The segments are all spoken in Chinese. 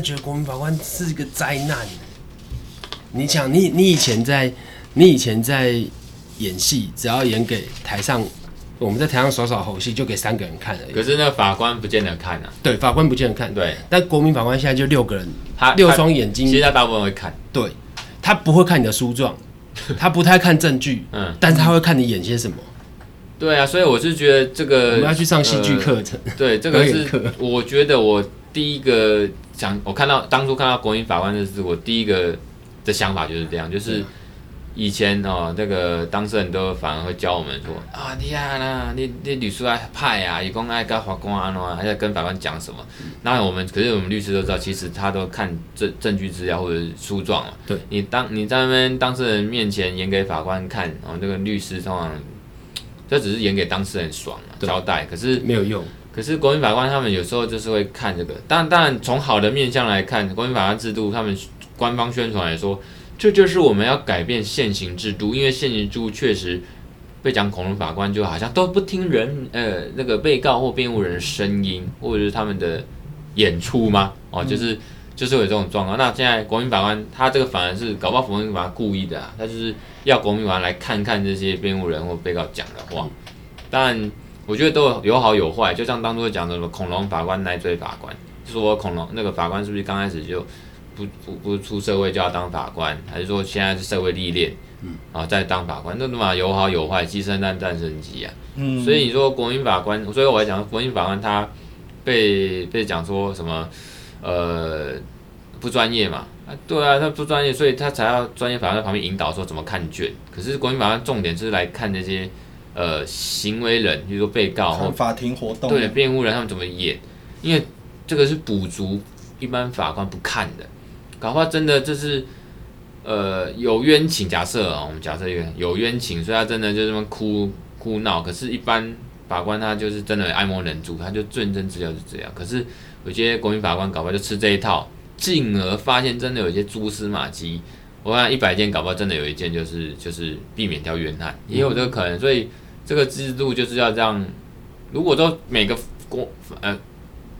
觉得国民法官是一个灾难。你想，你你以前在，你以前在演戏，只要演给台上，我们在台上耍耍猴戏，就给三个人看而已。可是那个法官不见得看啊。对，法官不见得看。对，但国民法官现在就六个人，他六双眼睛，其实他大部分会看。对，他不会看你的书状，他不太看证据，嗯，但是他会看你演些什么。对啊，所以我是觉得这个我们要去上戏剧课程。对，这个是我觉得我第一个想，我看到当初看到国民法官的是我第一个。的想法就是这样，就是以前哦，这个当事人都反而会教我们说啊，你啊啦，你你律师爱派啊，以公爱跟法官啊，还在跟法官讲什么？那我们可是我们律师都知道，其实他都看证证据资料或者是书状嘛。对，你当你在那边当事人面前演给法官看，然后这个律师通常这只是演给当事人爽啊，交代，可是没有用。可是国民法官他们有时候就是会看这个，当然当然从好的面向来看，国民法官制度他们。官方宣传来说，这就是我们要改变现行制度，因为现行制度确实被讲恐龙法官就好像都不听人，呃，那个被告或辩护人的声音，或者是他们的演出吗？哦，就是就是有这种状况。那现在国民法官他这个反而是搞不好国民法官故意的啊，他就是要国民法官来看看这些辩护人或被告讲的话。当然，我觉得都有好有坏，就像当初讲的什么恐龙法官来追法官，说恐龙那个法官是不是刚开始就。不不不出社会就要当法官，还是说现在是社会历练，嗯，啊再当法官，那嘛有好有坏，鸡生蛋蛋生鸡啊，嗯，所以你说国民法官，所以我来讲国民法官他被被讲说什么，呃，不专业嘛，啊对啊，他不专业，所以他才要专业法官在旁边引导说怎么看卷。可是国民法官重点是来看那些呃行为人，比如说被告或法庭活动，对辩护人他们怎么演，因为这个是补足一般法官不看的。搞不好真的就是，呃，有冤情。假设啊，我们假设有有冤情，所以他真的就这么哭哭闹。可是，一般法官他就是真的爱莫能助，他就认真资料是这样。可是，有些国民法官搞不好就吃这一套，进而发现真的有一些蛛丝马迹。我看一百件，搞不好真的有一件就是就是避免掉冤案，也有这个可能。所以，这个制度就是要这样。如果都每个国呃，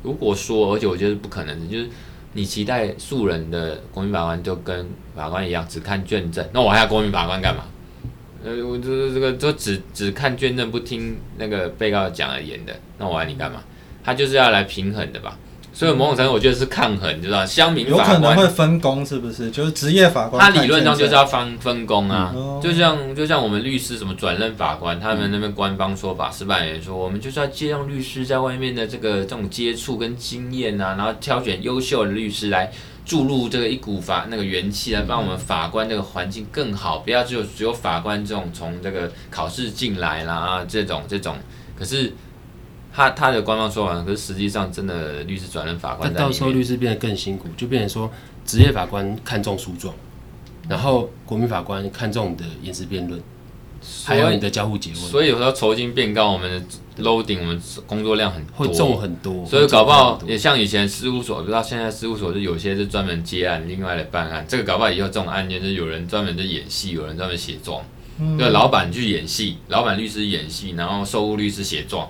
如果说，而且我觉得不可能的，就是。你期待素人的国民法官就跟法官一样只看卷证，那我还要国民法官干嘛？呃，我就是这个就只只看卷证不听那个被告讲而言的，那我还你干嘛？他就是要来平衡的吧？所以某种程度我觉得是抗衡，你知道吗？乡民法官有可能会分工，是不是？就是职业法官，他理论上就是要分分工啊。嗯、就像就像我们律师什么转任法官，他们那边官方说法，司法人员说，我们就是要借用律师在外面的这个这种接触跟经验啊，然后挑选优秀的律师来注入这个一股法那个元气，来帮我们法官这个环境更好，不要只有只有法官这种从这个考试进来啦啊这种这种，可是。他他的官方说完，可是实际上真的律师转任法官，那到时候律师变得更辛苦，就变成说职业法官看重诉状，然后国民法官看重你的言辞辩论，还有你的交互结论。所以有时候酬金变高，我们的 loading 我们工作量很多，会重很多，所以搞不好也像以前事务所，不知道现在事务所就有些是专门接案，另外的办案。这个搞不好以后这种案件，就是有人专门在演戏，有人专门写状，对，老板去演戏，老板律师演戏，然后受雇律师写状。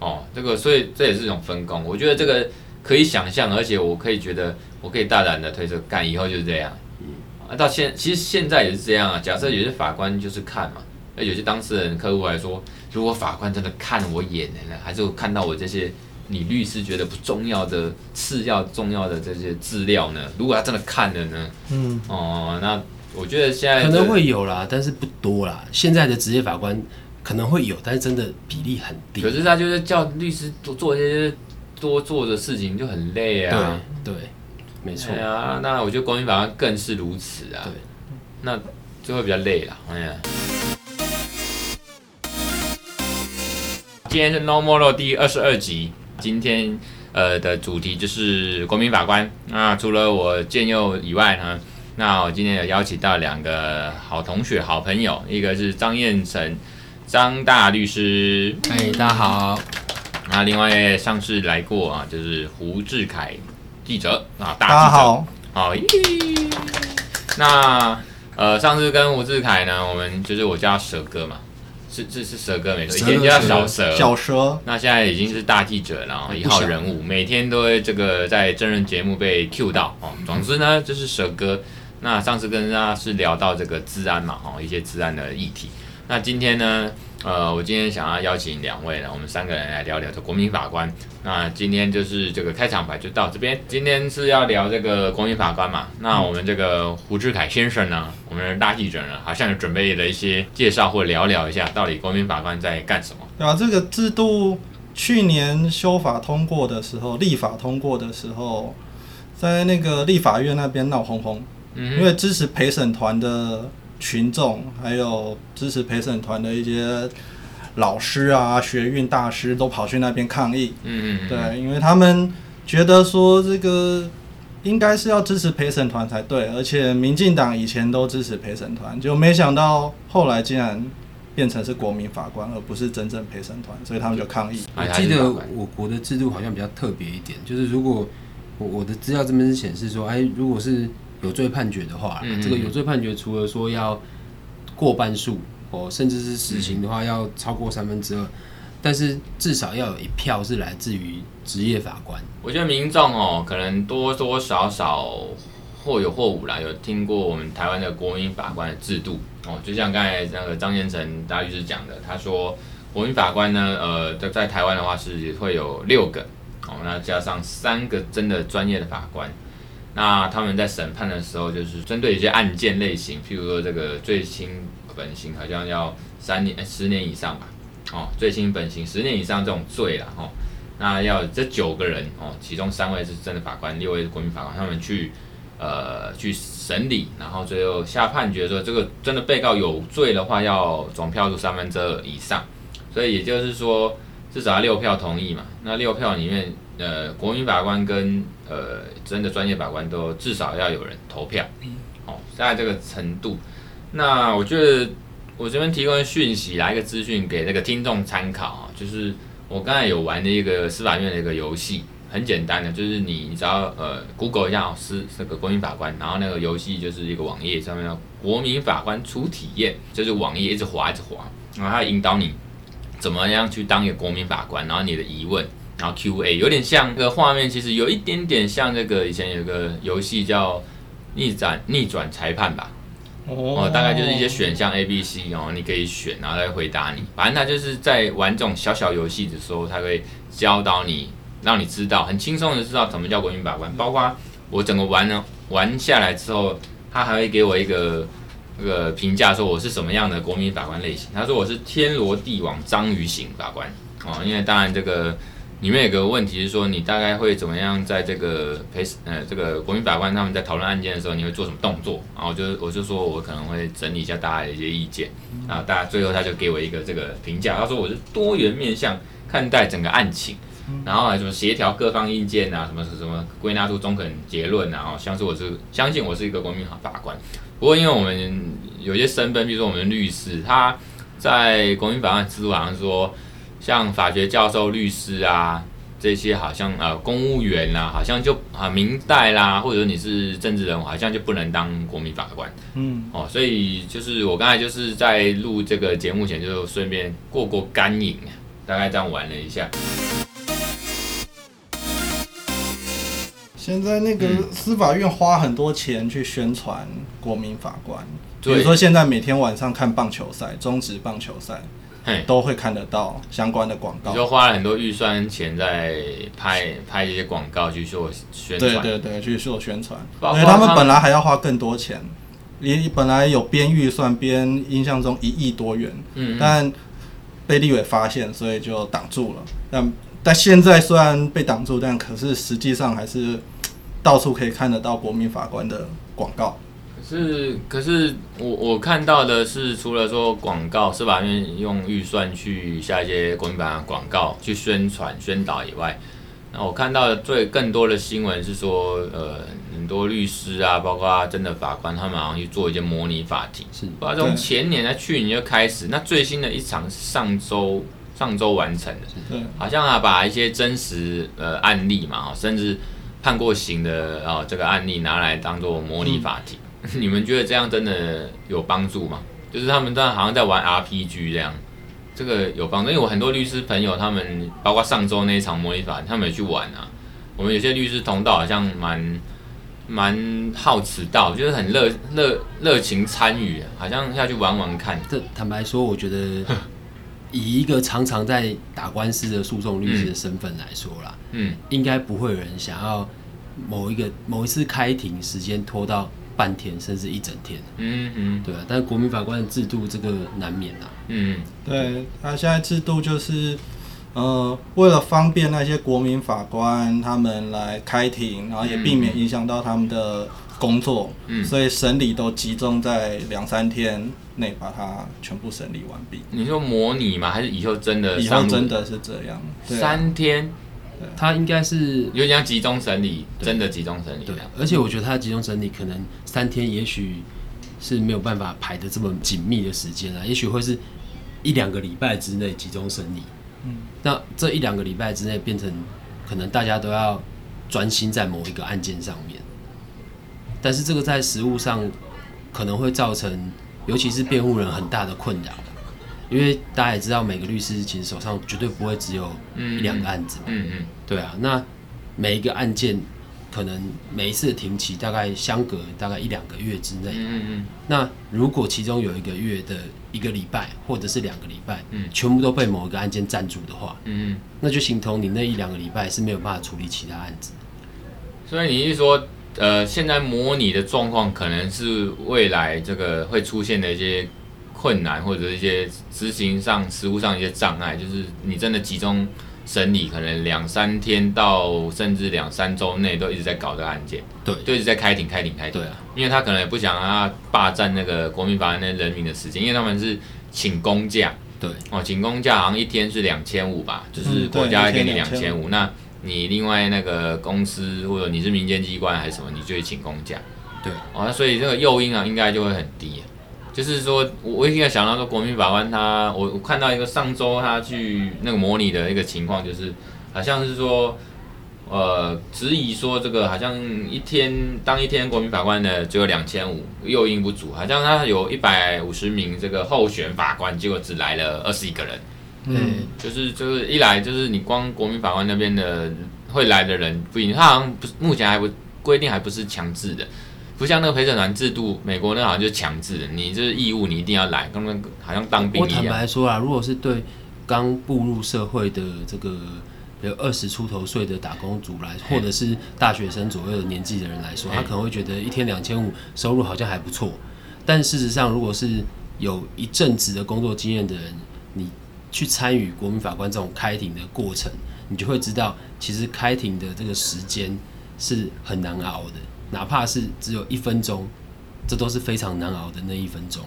哦，这个所以这也是一种分工，我觉得这个可以想象，而且我可以觉得我可以大胆的推测，干以后就是这样。嗯，啊，到现其实现在也是这样啊。假设有些法官就是看嘛，那有些当事人客户来说，如果法官真的看我眼的呢，还是看到我这些你律师觉得不重要的次要重要的这些资料呢？如果他真的看了呢？嗯，哦，那我觉得现在可能会有啦，但是不多啦。现在的职业法官。可能会有，但是真的比例很低。可是他就是叫律师多做一些多做的事情，就很累啊。对，对，没错。啊，那我觉得国民法官更是如此啊。对，那就会比较累了。哎呀，今天是 No More 第二十二集，今天呃的主题就是国民法官。那除了我建佑以外呢，那我今天有邀请到两个好同学、好朋友，一个是张彦成。张大律师，哎，大家好。那另外上次来过啊，就是胡志凯记者啊，大记者。大家好。好，那呃，上次跟胡志凯呢，我们就是我叫他蛇哥嘛，是是是蛇哥没错，以前叫小蛇，小蛇，那现在已经是大记者了，一号人物，每天都会这个在真人节目被 Q 到哦。总之呢，就是蛇哥。那上次跟大家是聊到这个治安嘛，哈，一些治安的议题。那今天呢，呃，我今天想要邀请两位呢，我们三个人来聊聊这国民法官。那今天就是这个开场白就到这边。今天是要聊这个国民法官嘛。那我们这个胡志凯先生呢，我们的大记者呢，好像有准备了一些介绍或聊聊一下，到底国民法官在干什么？对啊，这个制度去年修法通过的时候，立法通过的时候，在那个立法院那边闹哄哄。嗯，因为支持陪审团的群众，还有支持陪审团的一些老师啊、学运大师都跑去那边抗议。嗯嗯，对，因为他们觉得说这个应该是要支持陪审团才对，而且民进党以前都支持陪审团，就没想到后来竟然变成是国民法官，而不是真正陪审团，所以他们就抗议。我记得我国的制度好像比较特别一点，就是如果我我的资料这边是显示说，哎，如果是有罪判决的话，嗯嗯，这个有罪判决除了说要过半数哦，甚至是死刑的话要超过三分之二，但是至少要有一票是来自于职业法官。我觉得民众哦，可能多多少少或有或无啦，有听过我们台湾的国民法官的制度哦，就像刚才那个张先成大律师讲的，他说国民法官呢，呃，在在台湾的话是会有六个哦，那加上三个真的专业的法官。那他们在审判的时候，就是针对一些案件类型，譬如说这个最轻本刑好像要三年、十年以上吧，哦，最轻本刑十年以上这种罪了，哦，那要这九个人，哦，其中三位是真的法官，六位是国民法官，他们去呃去审理，然后最后下判决说这个真的被告有罪的话，要总票数三分之二以上，所以也就是说至少要六票同意嘛，那六票里面。呃，国民法官跟呃真的专业法官都至少要有人投票，哦，在这个程度。那我觉得我这边提供讯息，来一个资讯给那个听众参考啊，就是我刚才有玩的一个司法院的一个游戏，很简单的，就是你只要呃 Google 一下哦，是这个国民法官，然后那个游戏就是一个网页上面叫国民法官初体验，就是网页一直滑一直滑，然后它引导你怎么样去当一个国民法官，然后你的疑问。然后 Q&A 有点像个画面，其实有一点点像这个以前有个游戏叫逆转逆转裁判吧。哦，大概就是一些选项 A、B、C 哦，你可以选，然后来回答你。反正他就是在玩这种小小游戏的时候，他会教导你，让你知道很轻松的知道什么叫国民法官。包括我整个玩呢玩下来之后，他还会给我一个那个评价，说我是什么样的国民法官类型。他说我是天罗地网章鱼型法官哦，因为当然这个。里面有个问题是说，你大概会怎么样在这个陪呃这个国民法官他们在讨论案件的时候，你会做什么动作？然后我就我就说我可能会整理一下大家的一些意见，然后大家最后他就给我一个这个评价，他说我是多元面向看待整个案情，然后还什么协调各方意见啊，什么什么归纳出中肯结论啊，像是我是相信我是一个国民法官。不过因为我们有些身份，比如说我们律师，他在国民法官制度好像说。像法学教授、律师啊，这些好像呃公务员啊，好像就啊明代啦，或者你是政治人物，好像就不能当国民法官。嗯，哦，所以就是我刚才就是在录这个节目前，就顺便过过干瘾，大概这样玩了一下。现在那个司法院花很多钱去宣传国民法官，比如说现在每天晚上看棒球赛，中职棒球赛。都会看得到相关的广告，就花了很多预算钱在拍拍一些广告去做宣传，对对对，去做宣传。因为他们本来还要花更多钱，你本来有编预算编，印象中一亿多元，嗯，但被立委发现，所以就挡住了。但但现在虽然被挡住，但可是实际上还是 到处可以看得到国民法官的广告。是，可是我我看到的是，除了说广告，司法院用预算去下一些国民法官广告去宣传宣导以外，那我看到的最更多的新闻是说，呃，很多律师啊，包括真的法官，他们好像去做一些模拟法庭，是，不知道从前年在去年就开始，那最新的一场是上周上周完成的，对，好像啊把一些真实呃案例嘛，甚至判过刑的啊、呃、这个案例拿来当做模拟法庭。嗯 你们觉得这样真的有帮助吗？就是他们这样好像在玩 RPG 这样，这个有帮助，因为我很多律师朋友，他们包括上周那一场模拟法，他们也去玩啊。我们有些律师同道好像蛮蛮好迟到，就是很热热热情参与，好像要去玩玩看。这坦白说，我觉得 以一个常常在打官司的诉讼律师的身份来说啦，嗯，应该不会有人想要某一个某一次开庭时间拖到。半天甚至一整天，嗯嗯，对啊，但是国民法官的制度这个难免啊，嗯，对，他现在制度就是，呃，为了方便那些国民法官他们来开庭，然后也避免影响到他们的工作，嗯，所以审理都集中在两三天内把它全部审理完毕。你说模拟吗？还是以后真的？以后真的是这样，对啊，三天。他应该是有点像集中审理，真的集中审理。对，而且我觉得他的集中审理可能三天，也许是没有办法排的这么紧密的时间啊，也许会是一两个礼拜之内集中审理。嗯，那这一两个礼拜之内变成可能大家都要专心在某一个案件上面，但是这个在实务上可能会造成，尤其是辩护人很大的困扰。因为大家也知道，每个律师其实手上绝对不会只有一两个案子嘛。嗯嗯。对啊，那每一个案件可能每一次的庭期大概相隔大概一两个月之内。嗯嗯。那如果其中有一个月的一个礼拜或者是两个礼拜，嗯，全部都被某一个案件占住的话，嗯，那就形同你那一两个礼拜是没有办法处理其他案子。所以你是说，呃，现在模拟的状况可能是未来这个会出现的一些。困难或者一些执行上、实务上一些障碍，就是你真的集中审理，可能两三天到甚至两三周内都一直在搞这个案件，对，就一直在开庭、开庭、开庭。对啊，因为他可能也不想让他霸占那个国民法院的人民的时间，因为他们是请工假，对，哦，请工假好像一天是两千五吧，就是国家会给你两千五，那你另外那个公司或者你是民间机关还是什么，你就会请工假，对，哦，所以这个诱因啊，应该就会很低。就是说，我我现在想到说，国民法官他，我我看到一个上周他去那个模拟的一个情况，就是好像是说，呃，质疑说这个好像一天当一天国民法官的只有两千五，诱因不足，好像他有一百五十名这个候选法官，结果只来了二十一个人，嗯，就是就是一来就是你光国民法官那边的会来的人不一定，他好像不是目前还不规定还不是强制的。不像那个陪审团制度，美国那好像就是强制的，你就是义务，你一定要来，刚刚好像当兵一样。我坦白说啊，如果是对刚步入社会的这个有二十出头岁的打工族来，或者是大学生左右的年纪的人来说，他可能会觉得一天两千五收入好像还不错。但事实上，如果是有一阵子的工作经验的人，你去参与国民法官这种开庭的过程，你就会知道，其实开庭的这个时间是很难熬的。哪怕是只有一分钟，这都是非常难熬的那一分钟，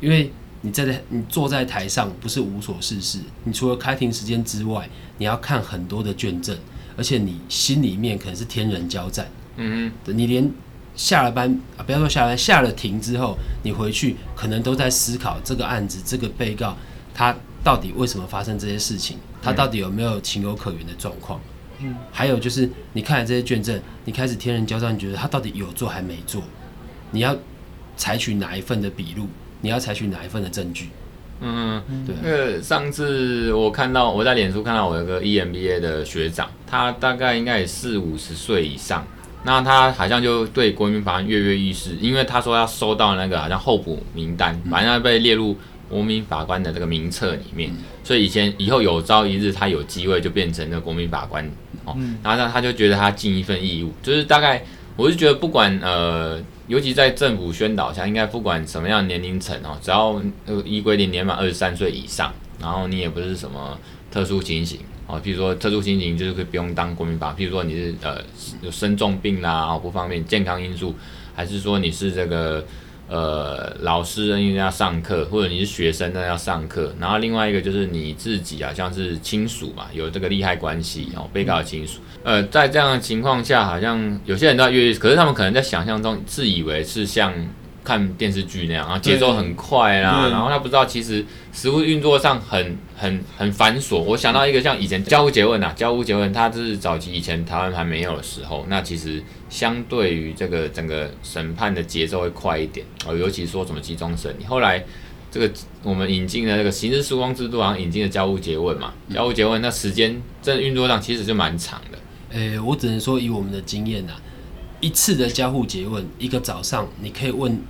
因为你在你坐在台上不是无所事事，你除了开庭时间之外，你要看很多的卷证，而且你心里面可能是天人交战。嗯嗯，你连下了班啊，不要说下班，下了庭之后，你回去可能都在思考这个案子，这个被告他到底为什么发生这些事情，他到底有没有情有可原的状况。嗯，还有就是，你看了这些卷证，你开始天人交战，你觉得他到底有做还没做？你要采取哪一份的笔录？你要采取哪一份的证据？嗯，对。那个上次我看到我在脸书看到我有个 EMBA 的学长，他大概应该也四五十岁以上，那他好像就对国民法官跃跃欲试，因为他说要收到那个好像候补名单，反正要被列入。国民法官的这个名册里面，所以以前以后有朝一日他有机会就变成了国民法官。哦，然后呢他就觉得他尽一份义务，就是大概我是觉得不管呃，尤其在政府宣导下，应该不管什么样的年龄层哦，只要依规定年满二十三岁以上，然后你也不是什么特殊情形哦，譬如说特殊情形就是可以不用当国民法，譬如说你是呃有生重病啦，哦不方便健康因素，还是说你是这个。呃，老师因为要上课，或者你是学生那要上课，然后另外一个就是你自己好像是亲属嘛，有这个利害关系哦，被告的亲属。呃，在这样的情况下，好像有些人都要约，可是他们可能在想象中自以为是像。看电视剧那样，然后节奏很快啦，然后他不知道其实食物运作上很很很繁琐。我想到一个像以前交屋结问呐，交屋结问，它是早期以前台湾还没有的时候，那其实相对于这个整个审判的节奏会快一点哦，尤其说什么集中审理，后来这个我们引进的那个刑事诉讼制度，好像引进的交务结问嘛，交务结问那时间这运作上其实就蛮长的。诶、欸，我只能说以我们的经验呐，一次的交互结问，一个早上你可以问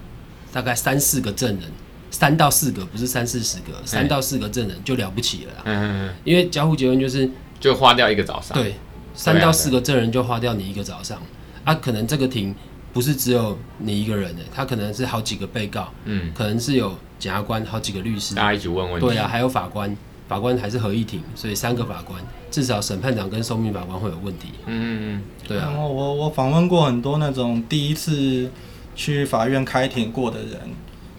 大概三四个证人，三到四个，不是三四十个，三到四个证人就了不起了啦。嗯嗯嗯。因为交互结问就是就花掉一个早上。对，三到四个证人就花掉你一个早上。啊，可能这个庭不是只有你一个人的，他可能是好几个被告，嗯，可能是有检察官好几个律师，大家一起问问题。对啊，还有法官，法官还是合议庭，所以三个法官，至少审判长跟受命法官会有问题。嗯嗯嗯，对啊。然后我我访问过很多那种第一次去法院开庭过的人，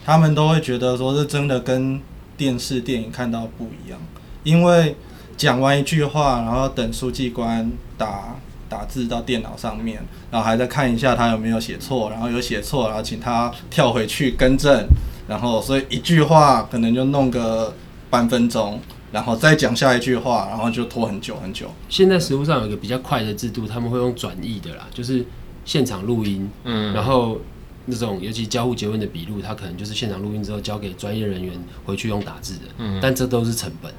他们都会觉得说是真的跟电视电影看到不一样，因为讲完一句话，然后等书记官打。打字到电脑上面，然后还在看一下他有没有写错，然后有写错，然后请他跳回去更正，然后所以一句话可能就弄个半分钟，然后再讲下一句话，然后就拖很久很久。现在实务上有一个比较快的制度，他们会用转译的啦，就是现场录音，嗯，然后那种尤其交互结婚的笔录，他可能就是现场录音之后交给专业人员回去用打字的，嗯，但这都是成本。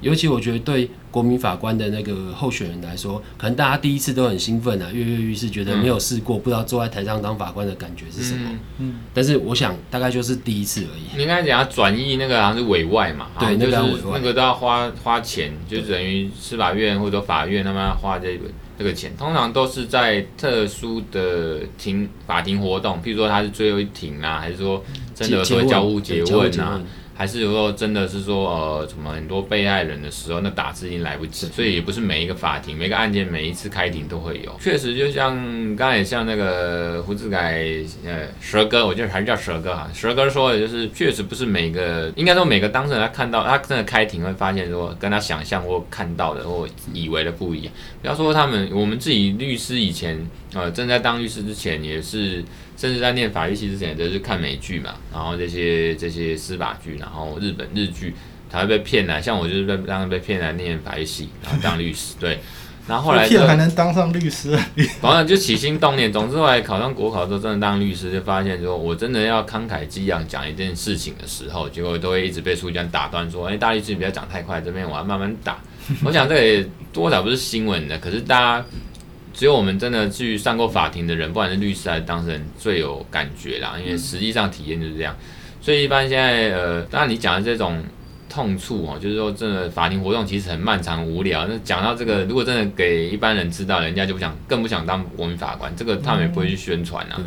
尤其我觉得对国民法官的那个候选人来说，可能大家第一次都很兴奋啊，跃跃欲试，觉得没有试过，嗯、不知道坐在台上当法官的感觉是什么。嗯，嗯，但是我想大概就是第一次而已。你刚才讲要转移那个好像是委外嘛？对，那个要委外，那个都要花花钱，就等于司法院或者法院他们要花这个这个钱。通常都是在特殊的庭法庭活动，譬如说他是最后一庭啊，还是说真的说交互詰问啊？还是有时候真的是说，呃，什么很多被害人的时候，那打字已经来不及，所以也不是每一个法庭、每个案件、每一次开庭都会有。确实，就像刚才也像那个胡志凯，呃，蛇哥，我觉得还是叫蛇哥哈。蛇哥说的就是，确实不是每个，应该说每个当事人他看到他真的开庭会发现说，跟他想象或看到的或以为的不一样。不要说他们，我们自己律师以前，呃，正在当律师之前也是。甚至在念法律系之前，都是看美剧嘛，然后这些这些司法剧，然后日本日剧，才会被骗来。像我就是被当时被骗来念法律系，然后当律师。对，然后后来骗还能当上律师，反正就起心动念。总之后来考上国考之后，真的当律师，就发现说我真的要慷慨激昂讲一件事情的时候，结果都会一直被书记官打断说：“哎，大律师你不要讲太快，这边我要慢慢打。”我想这个也多少不是新闻的，可是大家。只有我们真的去上过法庭的人，不管是律师还是当事人，最有感觉啦。因为实际上体验就是这样。所以一般现在，呃，当然你讲的这种痛处哦，就是说，真的法庭活动其实很漫长无聊。那讲到这个，如果真的给一般人知道，人家就不想，更不想当国民法官。这个他们也不会去宣传啊。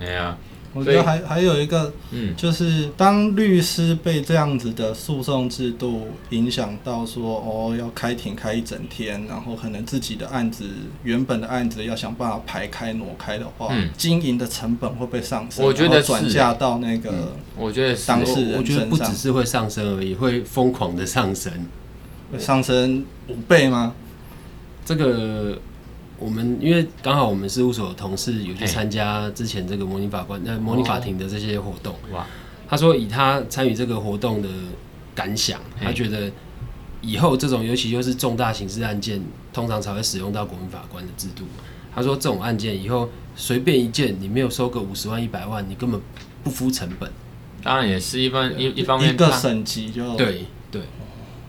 对呀。我觉得还还有一个，嗯，就是当律师被这样子的诉讼制度影响到，说哦要开庭开一整天，然后可能自己的案子原本的案子要想办法排开挪开的话，嗯，经营的成本会不会上升？我觉得转嫁到那个，我觉得当事人，我觉得不只是会上升而已，会疯狂的上升，会上升五倍吗？这个。我们因为刚好我们事务所的同事有去参加之前这个模拟法官、呃模拟法庭的这些活动，哇，他说以他参与这个活动的感想，他觉得以后这种尤其又是重大刑事案件，通常才会使用到国民法官的制度。他说这种案件以后随便一件，你没有收个五十万一百万，你根本不敷成本。当然也是一方一一方面一个省级就对对，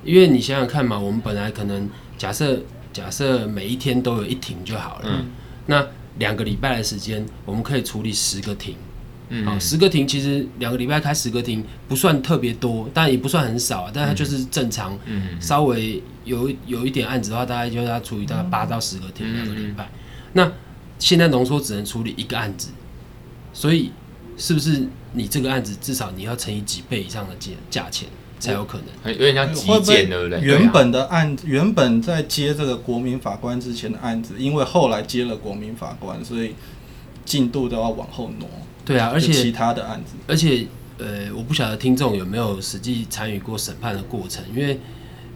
因为你想想看嘛，我们本来可能假设。假设每一天都有一庭就好了，嗯、那两个礼拜的时间，我们可以处理十个庭，嗯，好，十个庭其实两个礼拜开十个庭不算特别多，但也不算很少啊，但它就是正常，嗯，稍微有有一点案子的话，大概就要处理大概八到十个庭两个礼拜，那现在浓缩只能处理一个案子，所以是不是你这个案子至少你要乘以几倍以上的价价钱？才有可能，有点像急件，对不对？原本的案子，原本在接这个国民法官之前的案子，因为后来接了国民法官，所以进度都要往后挪。对啊，而且其他的案子，而且呃，我不晓得听众有没有实际参与过审判的过程，因为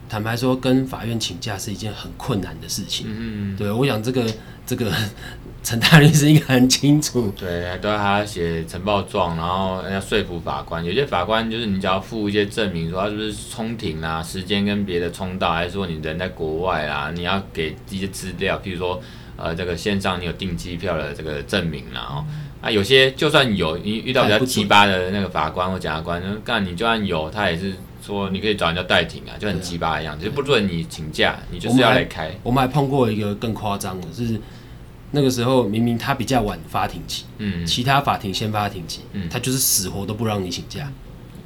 坦白说，跟法院请假是一件很困难的事情。嗯，对，我想这个这个。陈大律师应该很清楚，对，都要他写呈报状，然后要说服法官。有些法官就是你只要附一些证明，说他是不是冲庭啊，时间跟别的冲到，还是说你人在国外啊，你要给一些资料，譬如说呃这个线上你有订机票的这个证明，然后啊，有些就算有，你遇到比较奇葩的那个法官或检察官，干你就算有，他也是说你可以找人家代庭啊，就很奇葩一样子，就不准你请假，你就是要来开。我们还碰过一个更夸张的，是那个时候明明他比较晚发庭期，嗯，其他法庭先发庭期，嗯，他就是死活都不让你请假，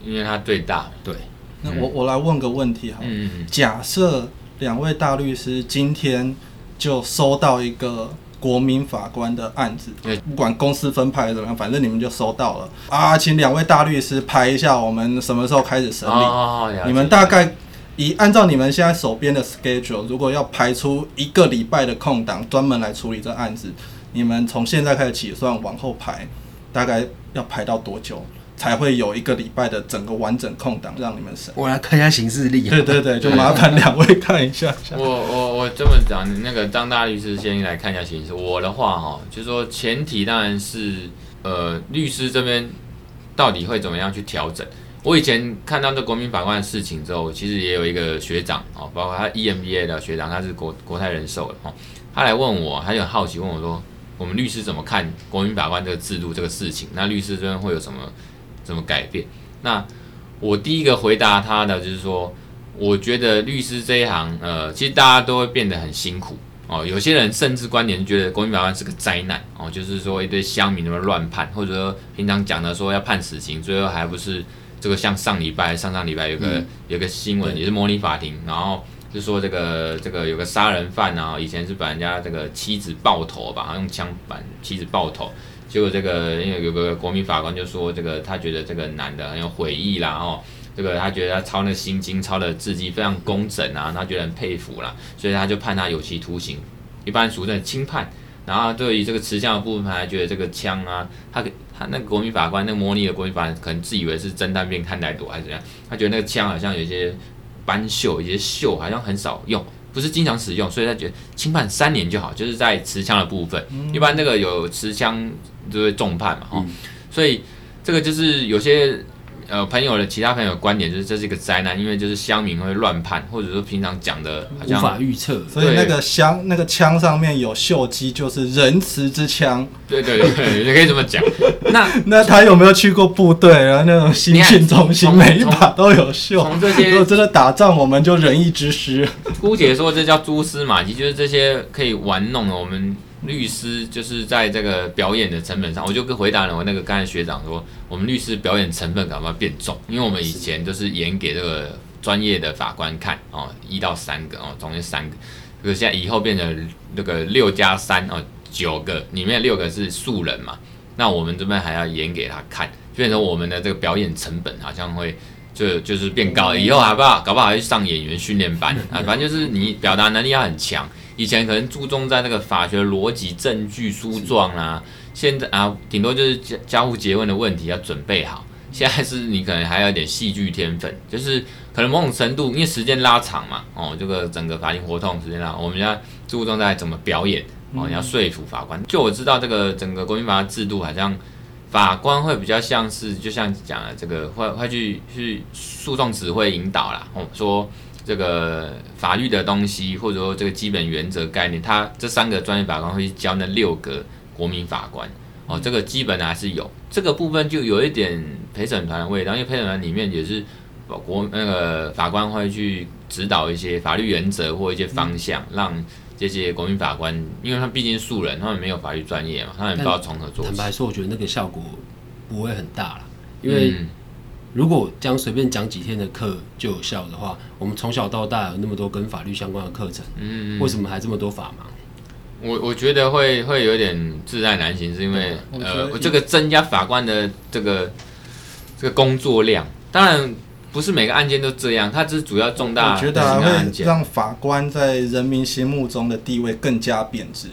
因为他最大。对，那我我来问个问题哈，嗯，假设两位大律师今天就收到一个。国民法官的案子，不管公司分派怎么样，反正你们就收到了。啊，请两位大律师排一下，我们什么时候开始审理？哦、你们大概以按照你们现在手边的 schedule，如果要排出一个礼拜的空档，专门来处理这案子，你们从现在开始起算，往后排，大概要排到多久？才会有一个礼拜的整个完整空档让你们审。我来看一下行事历。对对对，就麻烦两位看一下。我我我这么讲，那个张大律师先来看一下行事。我的话哈，就是说前提当然是呃律师这边到底会怎么样去调整。我以前看到这国民法官的事情之后，其实也有一个学长哦，包括他 EMBA 的学长，他是国国泰人寿的哦，他来问我，他就很好奇问我说，我们律师怎么看国民法官这个制度这个事情？那律师这边会有什么？怎么改变？那我第一个回答他的就是说，我觉得律师这一行，呃，其实大家都会变得很辛苦哦。有些人甚至观点觉得国民法官是个灾难哦，就是说一堆乡民那么乱判，或者说平常讲的说要判死刑，最后还不是这个像上礼拜、上上礼拜有个、嗯、有个新闻，也是模拟法庭，然后就说这个这个有个杀人犯啊，以前是把人家这个妻子爆头吧，用枪把妻子爆头。结果这个因为有个国民法官就说，这个他觉得这个男的很有悔意啦，哦，这个他觉得他抄那心经抄的字迹非常工整啊，他觉得很佩服啦，所以他就判他有期徒刑，一般俗称轻判。然后对于这个持枪的部分，他还觉得这个枪啊，他他那个国民法官那个模拟的国民法官可能自以为是侦探片看太多还是怎样，他觉得那个枪好像有些斑锈，有些锈好像很少用。不是经常使用，所以他觉得轻判三年就好，就是在持枪的部分，嗯、一般那个有持枪就会重判嘛，哈、嗯，所以这个就是有些。呃，朋友的其他朋友的观点就是这是一个灾难，因为就是乡民会乱判，或者说平常讲的好像无法预测，所以那个枪那个枪上面有锈迹，就是仁慈之枪。对对对，你可以这么讲。那那他有没有去过部队然后？那种新训中心每一把都有锈。从这些如果真的打仗，我们就仁义之师。姑且说这叫蛛丝马迹，就是这些可以玩弄的我们。律师就是在这个表演的成本上，我就跟回答了我那个刚才学长说，我们律师表演成本赶快变重，因为我们以前都是演给这个专业的法官看哦，一到三个哦，总共三个，可是现在以后变成那个六加三哦，九个里面六个是素人嘛，那我们这边还要演给他看，变成我们的这个表演成本好像会就就是变高，以后还不好，搞不好还去上演员训练班啊，反正就是你表达能力要很强。以前可能注重在那个法学逻辑、证据、诉状啊，现在啊，顶多就是家家户结婚的问题要准备好。现在是你可能还有点戏剧天分，就是可能某种程度，因为时间拉长嘛，哦，这个整个法庭活动时间拉长，我们要注重在怎么表演哦，你要说服法官。就我知道这个整个国民法官制度，好像法官会比较像是，就像讲的这个会会去去诉讼指挥引导啦，哦说。这个法律的东西，或者说这个基本原则概念，他这三个专业法官会去教那六个国民法官。哦，这个基本还是有。这个部分，就有一点陪审团的味道，因为陪审团里面也是国那个法官会去指导一些法律原则或一些方向，让这些国民法官，因为他毕竟素人，他们没有法律专业嘛，他们不知道从何做起。坦白说，我觉得那个效果不会很大了，因为、嗯。如果这样随便讲几天的课就有效的话，我们从小到大有那么多跟法律相关的课程，嗯，为什么还这么多法盲？我我觉得会会有点自在难行，是因为呃，这个增加法官的这个这个工作量，当然不是每个案件都这样，它只是主要重大。我觉得让法官在人民心目中的地位更加贬值，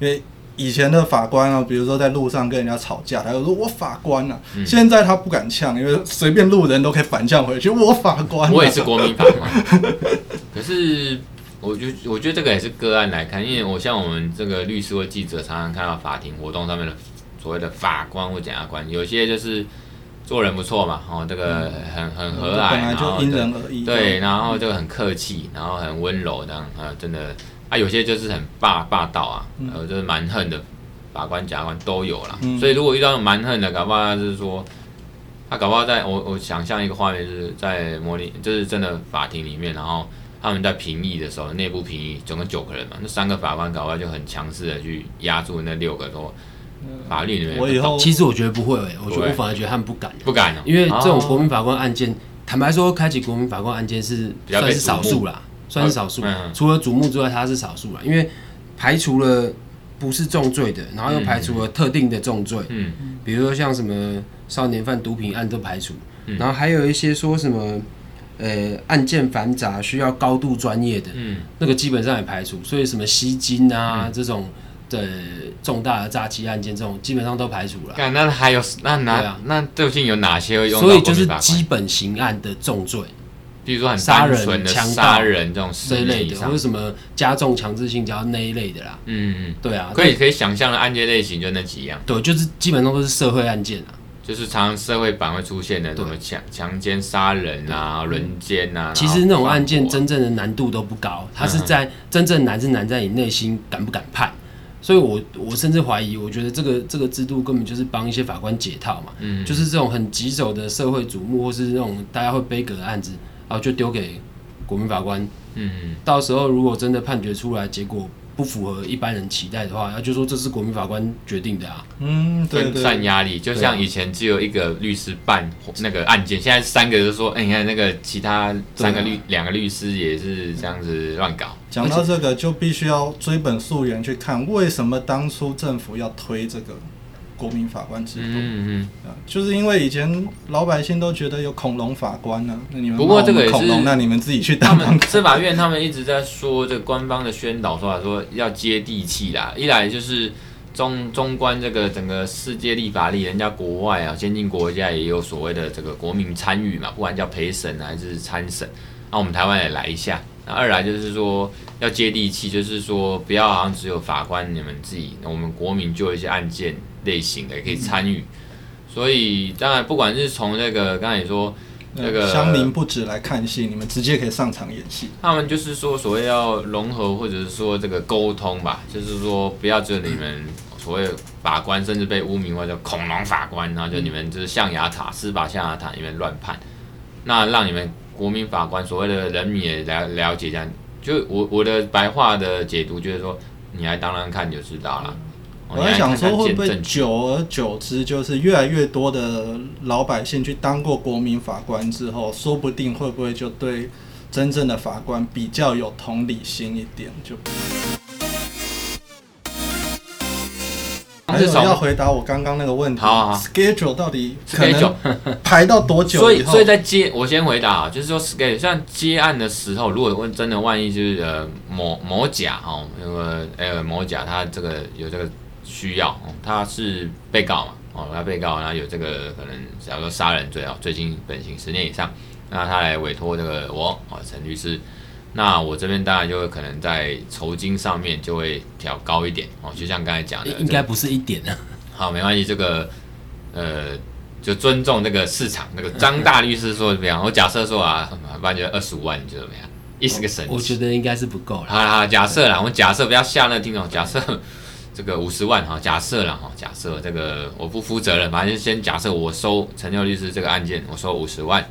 因为。以前的法官啊，比如说在路上跟人家吵架，他就说我法官啊。嗯、现在他不敢呛，因为随便路人都可以反呛回去。我法官、啊，我也是国民法官。可是，我觉我觉得这个也是个案来看，因为我像我们这个律师或记者，常常看到法庭活动上面的所谓的法官或检察官，有些就是做人不错嘛，哦，这个很很和蔼，就因人而异，对，然后就很客气，然后很温柔这样啊，真的。啊，有些就是很霸霸道啊，呃，就是蛮横的法官、检察官都有啦。嗯、所以如果遇到蛮横的，搞不好他就是说，他搞不好在我我想象一个画面，就是在模拟，就是真的法庭里面，然后他们在评议的时候，内部评议总共九个人嘛，那三个法官搞不好就很强势的去压住那六个说法律里面。我以后其实我觉得不会、欸，我觉得我反而觉得他们不敢，不敢、喔，因为这种国民法官案件，哦、坦白说，开启国民法官案件是算是少数啦。算是少数，嗯、除了瞩目之外，它是少数了。因为排除了不是重罪的，然后又排除了特定的重罪，嗯，比如说像什么少年犯毒品案都排除，嗯、然后还有一些说什么，呃，案件繁杂需要高度专业的，嗯，那个基本上也排除。所以什么吸金啊、嗯、这种的重大的诈欺案件，这种基本上都排除了。那还有那哪、啊、那究竟有哪些？所以就是基本刑案的重罪。比如说很杀人、强杀人这种这一类的，或者什么加重强制性交那一类的啦。嗯嗯，对啊，可以可以想象的案件类型就那几样。对，就是基本上都是社会案件啊，就是常常社会版会出现的，什么强强奸、杀人啊、轮奸啊。其实那种案件真正的难度都不高，它是在真正难是难在你内心敢不敢判。所以我我甚至怀疑，我觉得这个这个制度根本就是帮一些法官解套嘛。嗯，就是这种很棘手的社会瞩目，或是那种大家会杯葛的案子。然后就丢给国民法官，嗯，到时候如果真的判决出来，结果不符合一般人期待的话，那就说这是国民法官决定的啊，嗯，对散压力，就像以前只有一个律师办那个案件，现在三个就说，哎，你看那个其他三个律两个律师也是这样子乱搞。讲到这个，就必须要追本溯源去看，为什么当初政府要推这个。国民法官制度，嗯嗯，就是因为以前老百姓都觉得有恐龙法官呢、啊。那你们不过这个也是，那你们自己去当。他们司法院他们一直在说，这个官方的宣导说法说要接地气啦。一来就是中中观这个整个世界立法力，人家国外啊先进国家也有所谓的这个国民参与嘛，不管叫陪审还是参审，那我们台湾也来一下。那二来就是说要接地气，就是说不要好像只有法官你们自己，我们国民就有一些案件。类型的也可以参与，所以当然不管是从那个刚才你说那个乡民不止来看戏，你们直接可以上场演戏。他们就是说所谓要融合或者是说这个沟通吧，就是说不要只有你们所谓法官，甚至被污名化叫恐龙法官，然后就你们就是象牙塔司法象牙塔里面乱判，那让你们国民法官所谓的人民也了了解一下，就我我的白话的解读就是说，你来当当看就知道了。我在想说，会不会久而久之，就是越来越多的老百姓去当过国民法官之后，说不定会不会就对真正的法官比较有同理心一点？就还是要回答我刚刚那个问题。好，好，schedule 到底可能排到多久？所以，所以在接，我先回答啊，就是说 schedule 像接案的时候，如果问真的万一就是呃某某甲哦，那个呃某甲他这个有这个。需要哦，他是被告嘛，哦，他被告，然后有这个可能，假如说杀人罪哦，最近本刑十年以上，那他来委托这个我哦，陈律师，那我这边当然就会可能在酬金上面就会调高一点哦，就像刚才讲的，应该不是一点啊，好，没关系，这个呃，就尊重那个市场，那个张大律师说怎么样？我假设说啊，不然就二十五万，你觉得怎么样？一是个神，我觉得应该是不够了。好好，假设啦，我假设不要吓那听众，假设。这个五十万哈，假设了哈，假设这个我不负责任，反正先假设我收陈六律师这个案件，我收五十万，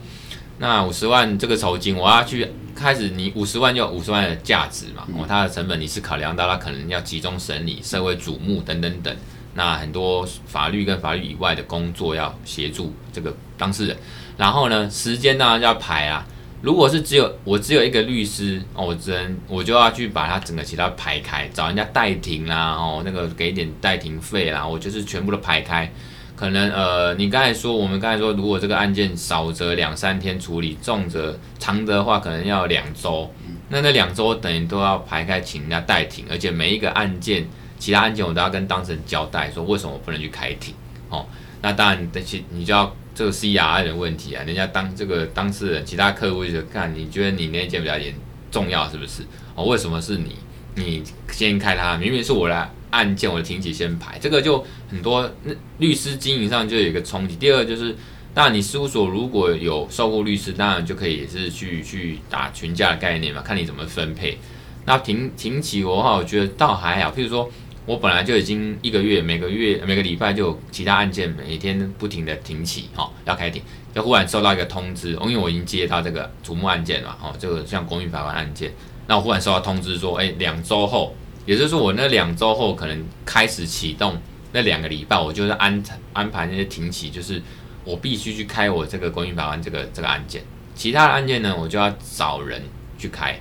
那五十万这个酬金，我要去开始，你五十万就有五十万的价值嘛，哦，它的成本你是考量到它可能要集中审理、社会瞩目等等等，那很多法律跟法律以外的工作要协助这个当事人，然后呢，时间当然要排啊。如果是只有我只有一个律师哦，我只能我就要去把他整个其他排开，找人家代庭啦，哦，那个给点代庭费啦，我就是全部都排开。可能呃，你刚才说我们刚才说，如果这个案件少则两三天处理，重则长则的话，可能要两周。那那两周等于都要排开，请人家代庭，而且每一个案件，其他案件我都要跟当事人交代，说为什么我不能去开庭哦。那当然，但是你就要。这个 CRI 的问题啊，人家当这个当事人，其他客户就看你觉得你那件比较严重要是不是？哦，为什么是你？你先开他，明明是我的案件，我的庭期先排，这个就很多那律师经营上就有一个冲击。第二就是，那你事务所如果有受雇律师，当然就可以也是去去打群架的概念嘛，看你怎么分配。那庭庭期的话，我觉得倒还好，譬如说我本来就已经一个月每个月每个礼拜就有其他案件每天不停的停起，哦，要开庭，就忽然收到一个通知，因为我已经接到这个瞩目案件了，哦，这个像国民法官案件，那我忽然收到通知说，哎，两周后，也就是说我那两周后可能开始启动那两个礼拜，我就是安安排那些庭起，就是我必须去开我这个国民法官这个这个案件，其他的案件呢，我就要找人去开，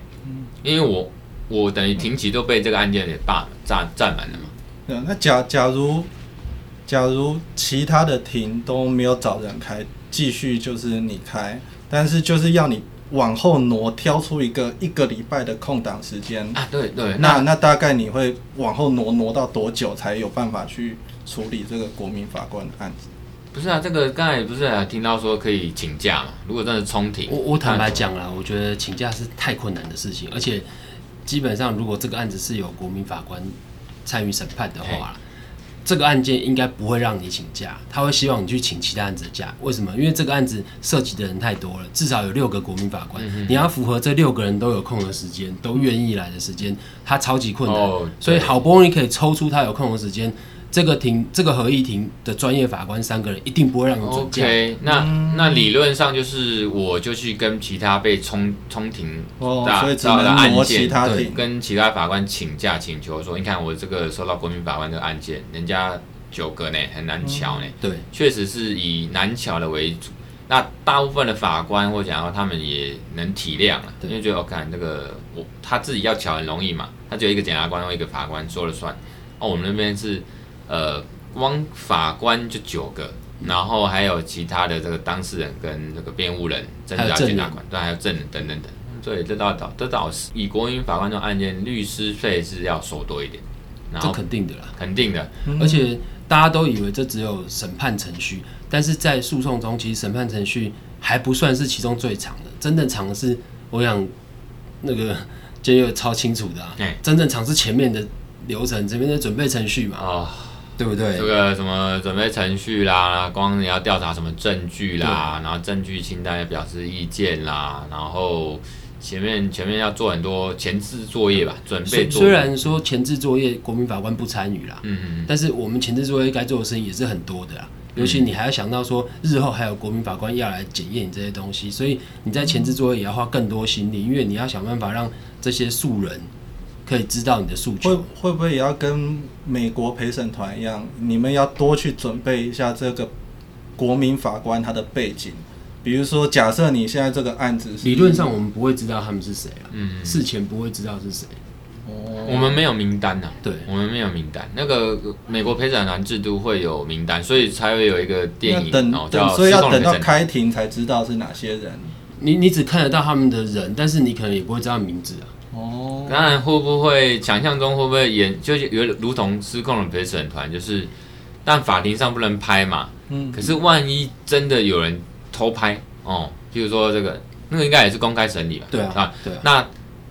因为我。我等于庭期都被这个案件给霸占占满了嘛？对，那假假如假如其他的庭都没有找人开，继续就是你开，但是就是要你往后挪，挑出一个一个礼拜的空档时间啊？对对，那那大概你会往后挪挪到多久才有办法去处理这个国民法官的案子？不是啊，这个刚才不是还听到说可以请假嘛？如果真的冲庭，我我坦白讲啦，我觉得请假是太困难的事情，而且。基本上，如果这个案子是有国民法官参与审判的话，这个案件应该不会让你请假，他会希望你去请其他案子的假。为什么？因为这个案子涉及的人太多了，至少有六个国民法官，你要符合这六个人都有空的时间，都愿意来的时间，他超级困难。所以好不容易可以抽出他有空的时间。这个庭，这个合议庭的专业法官三个人一定不会让你准假。OK，那那理论上就是，我就去跟其他被冲冲停的的案件，对，跟其他法官请假请求说，你看我这个收到国民法官这个案件，人家九个呢，很难瞧呢。对，确实是以难瞧的为主。那大部分的法官或讲说他们也能体谅了，因为觉得我看这个我他自己要乔很容易嘛，他只有一个检察官或一个法官说了算。哦，我们那边是。呃，光法官就九个，然后还有其他的这个当事人跟这个辩护人，增加检察官，对，还有证人等等等。对，这倒倒这倒是以国民法官这种案件，律师费是要收多一点。然后这肯定的啦，肯定的。而且大家都以为这只有审判程序，但是在诉讼中，其实审判程序还不算是其中最长的。真正长的是，我想那个监狱超清楚的啊。欸、真正长是前面的流程，前面的准备程序嘛。哦对不对？这个什么准备程序啦，光你要调查什么证据啦，然后证据清单要表示意见啦，然后前面前面要做很多前置作业吧，准备作业。虽然说前置作业国民法官不参与啦，嗯嗯，但是我们前置作业该做的事情也是很多的啦，尤其你还要想到说日后还有国民法官要来检验你这些东西，所以你在前置作业也要花更多心力，因为你要想办法让这些素人。可以知道你的诉求，会会不会也要跟美国陪审团一样？你们要多去准备一下这个国民法官他的背景，比如说，假设你现在这个案子，理论上我们不会知道他们是谁啊，嗯，事前不会知道是谁，哦，我们没有名单呐，对，我们没有名单。那个美国陪审团制度会有名单，所以才会有一个电影等哦，叫所以要等到开庭才知道是哪些人。你你只看得到他们的人，但是你可能也不会知道名字啊。哦，当然会不会想象中会不会演，就有如同失控的陪审团，就是但法庭上不能拍嘛。嗯。可是万一真的有人偷拍哦，譬如说这个那个应该也是公开审理吧？对啊。对啊。那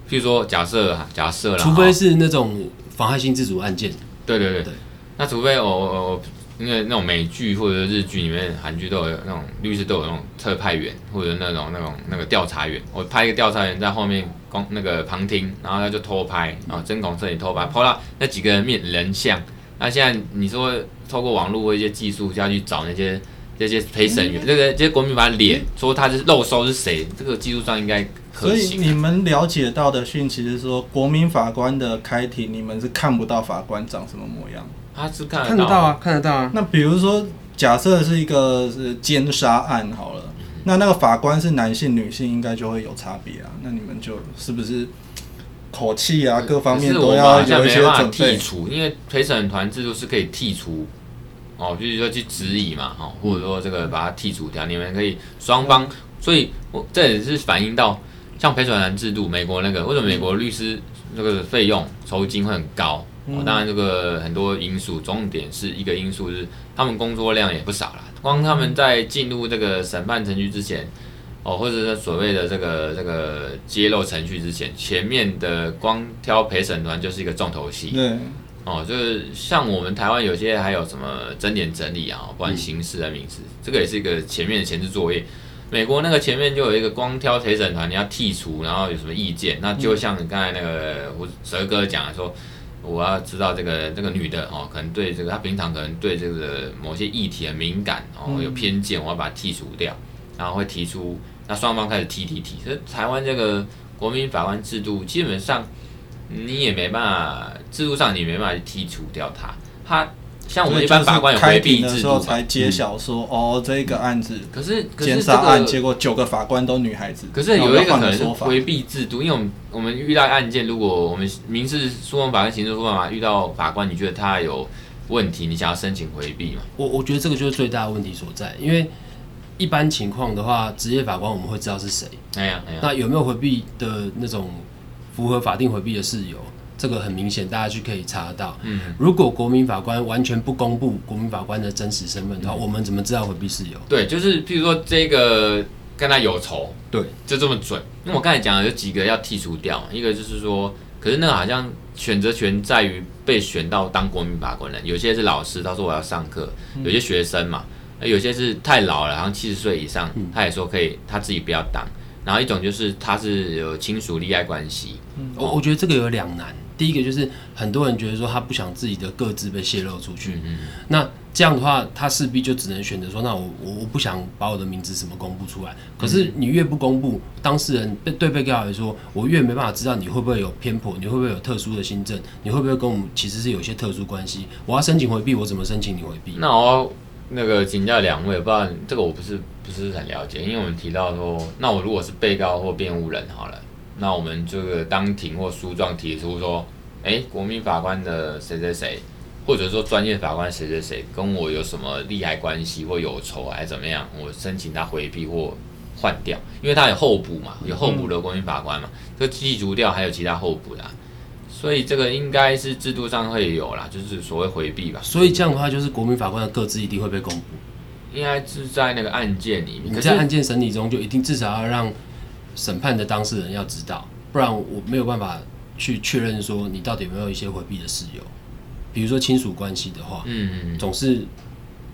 譬如说假设假设了，除非是那种妨害性自主案件。对对对。对那除非我我我。因为那种美剧或者日剧里面，韩剧都有那种律师都有那种特派员或者那种那种那个调查员。我派一个调查员在后面光那个旁听，然后他就偷拍，然后针孔摄影偷拍，拍到那几个人面人像。那现在你说透过网络或一些技术下去找那些这些陪审员，这个这些国民法官脸，说他是漏搜是谁，这个技术上应该可行。所以你们了解到的讯息是说，国民法官的开庭，你们是看不到法官长什么模样。他是看得，看得到啊，看得到啊。那比如说，假设是一个是奸杀案好了，那那个法官是男性、女性，应该就会有差别啊。那你们就是不是口气啊，各方面都要有一些准备。剔除，因为陪审团制度是可以剔除哦，就是说去质疑嘛，哈，或者说这个把它剔除掉。你们可以双方，所以我这也是反映到像陪审团制度，美国那个为什么美国律师那个费用酬金会很高？哦，当然，这个很多因素，重点是一个因素是他们工作量也不少了。光他们在进入这个审判程序之前，哦，或者是所谓的这个这个揭露程序之前，前面的光挑陪审团就是一个重头戏。对，哦，就是像我们台湾有些还有什么整点整理啊，不管刑事的民事，这个也是一个前面的前置作业。美国那个前面就有一个光挑陪审团，你要剔除，然后有什么意见，那就像你刚才那个胡蛇哥讲的说。我要知道这个这个女的哦，可能对这个她平常可能对这个某些议题很敏感哦，有偏见，我要把它剔除掉，然后会提出，那双方开始提提提。所以台湾这个国民法官制度，基本上你也没办法，制度上你没办法去剔除掉它，它。像我们一般法官有回避制度，才揭晓说、嗯、哦，这个案子，可是奸杀案，结果九个法官都女孩子。可是有一个可能是回避制度，因为我们我们遇到案件，如果我们民事诉讼法跟刑事诉讼法遇到法官，你觉得他有问题，你想要申请回避吗？我我觉得这个就是最大的问题所在，因为一般情况的话，职业法官我们会知道是谁。哎呀哎呀，那有没有回避的那种符合法定回避的事由？这个很明显，大家去可以查得到。嗯，如果国民法官完全不公布国民法官的真实身份的话，嗯、我们怎么知道回避事由？对，就是譬如说这个跟他有仇，对，就这么准。因为我刚才讲的有几个要剔除掉，一个就是说，可是那个好像选择权在于被选到当国民法官的人，有些是老师，他说我要上课；有些学生嘛，有些是太老了，好像七十岁以上，他也说可以，他自己不要当。然后一种就是他是有亲属利害关系。我、嗯、我觉得这个有两难。第一个就是很多人觉得说他不想自己的个资被泄露出去，嗯、那这样的话他势必就只能选择说，那我我我不想把我的名字什么公布出来。可是你越不公布，当事人对对被告来说，我越没办法知道你会不会有偏颇，你会不会有特殊的心证，你会不会跟我们其实是有些特殊关系。我要申请回避，我怎么申请你回避？那我那个请教两位，不然这个我不是不是很了解，因为我们提到说，那我如果是被告或辩护人好了。那我们这个当庭或诉状提出说，哎、欸，国民法官的谁谁谁，或者说专业法官谁谁谁跟我有什么利害关系或有仇还是怎么样，我申请他回避或换掉，因为他有候补嘛，有候补的国民法官嘛，这剔除掉还有其他候补的，所以这个应该是制度上会有啦，就是所谓回避吧。所以这样的话，就是国民法官的各自一定会被公布，应该是在那个案件里面，可是在案件审理中就一定至少要让。审判的当事人要知道，不然我没有办法去确认说你到底有没有一些回避的事由。比如说亲属关系的话，嗯嗯，总是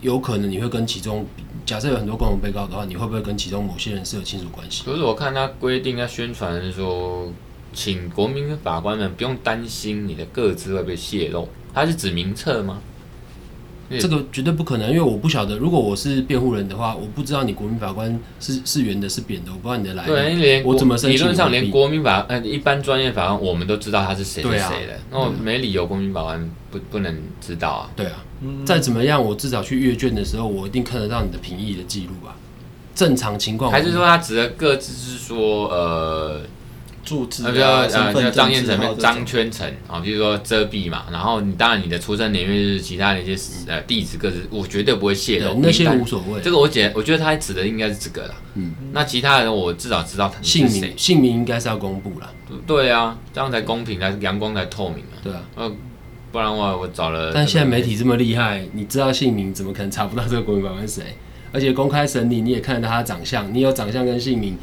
有可能你会跟其中，假设有很多共同被告的话，你会不会跟其中某些人是有亲属关系？可是我看他规定，他宣传是说，请国民法官们不用担心你的个资会被泄露，他是指名册吗？这个绝对不可能，因为我不晓得，如果我是辩护人的话，我不知道你国民法官是是圆的，是扁的，我不知道你的来历。对，连我怎么理论上连国民法呃一般专业法官我们都知道他是谁是谁的，啊、那我没理由国民法官不不能知道啊。对啊，再怎么样，我至少去阅卷的时候，我一定看得到你的评议的记录吧？正常情况还是说他指的各自是说呃。住址啊，呃，叫张彦成、张圈成啊，比如说遮蔽嘛，然后你当然你的出生年月日、其他的一些呃地址各自，我绝对不会泄露，那些无所谓。这个我觉我觉得他指的应该是这个啦。嗯，那其他人我至少知道他姓名，姓名应该是要公布了。对啊，这样才公平，才阳光才透明啊。对啊，呃，不然我我找了，但现在媒体这么厉害，你知道姓名，怎么可能查不到这个国民法官是谁？而且公开审理你也看得到他的长相，你有长相跟姓名。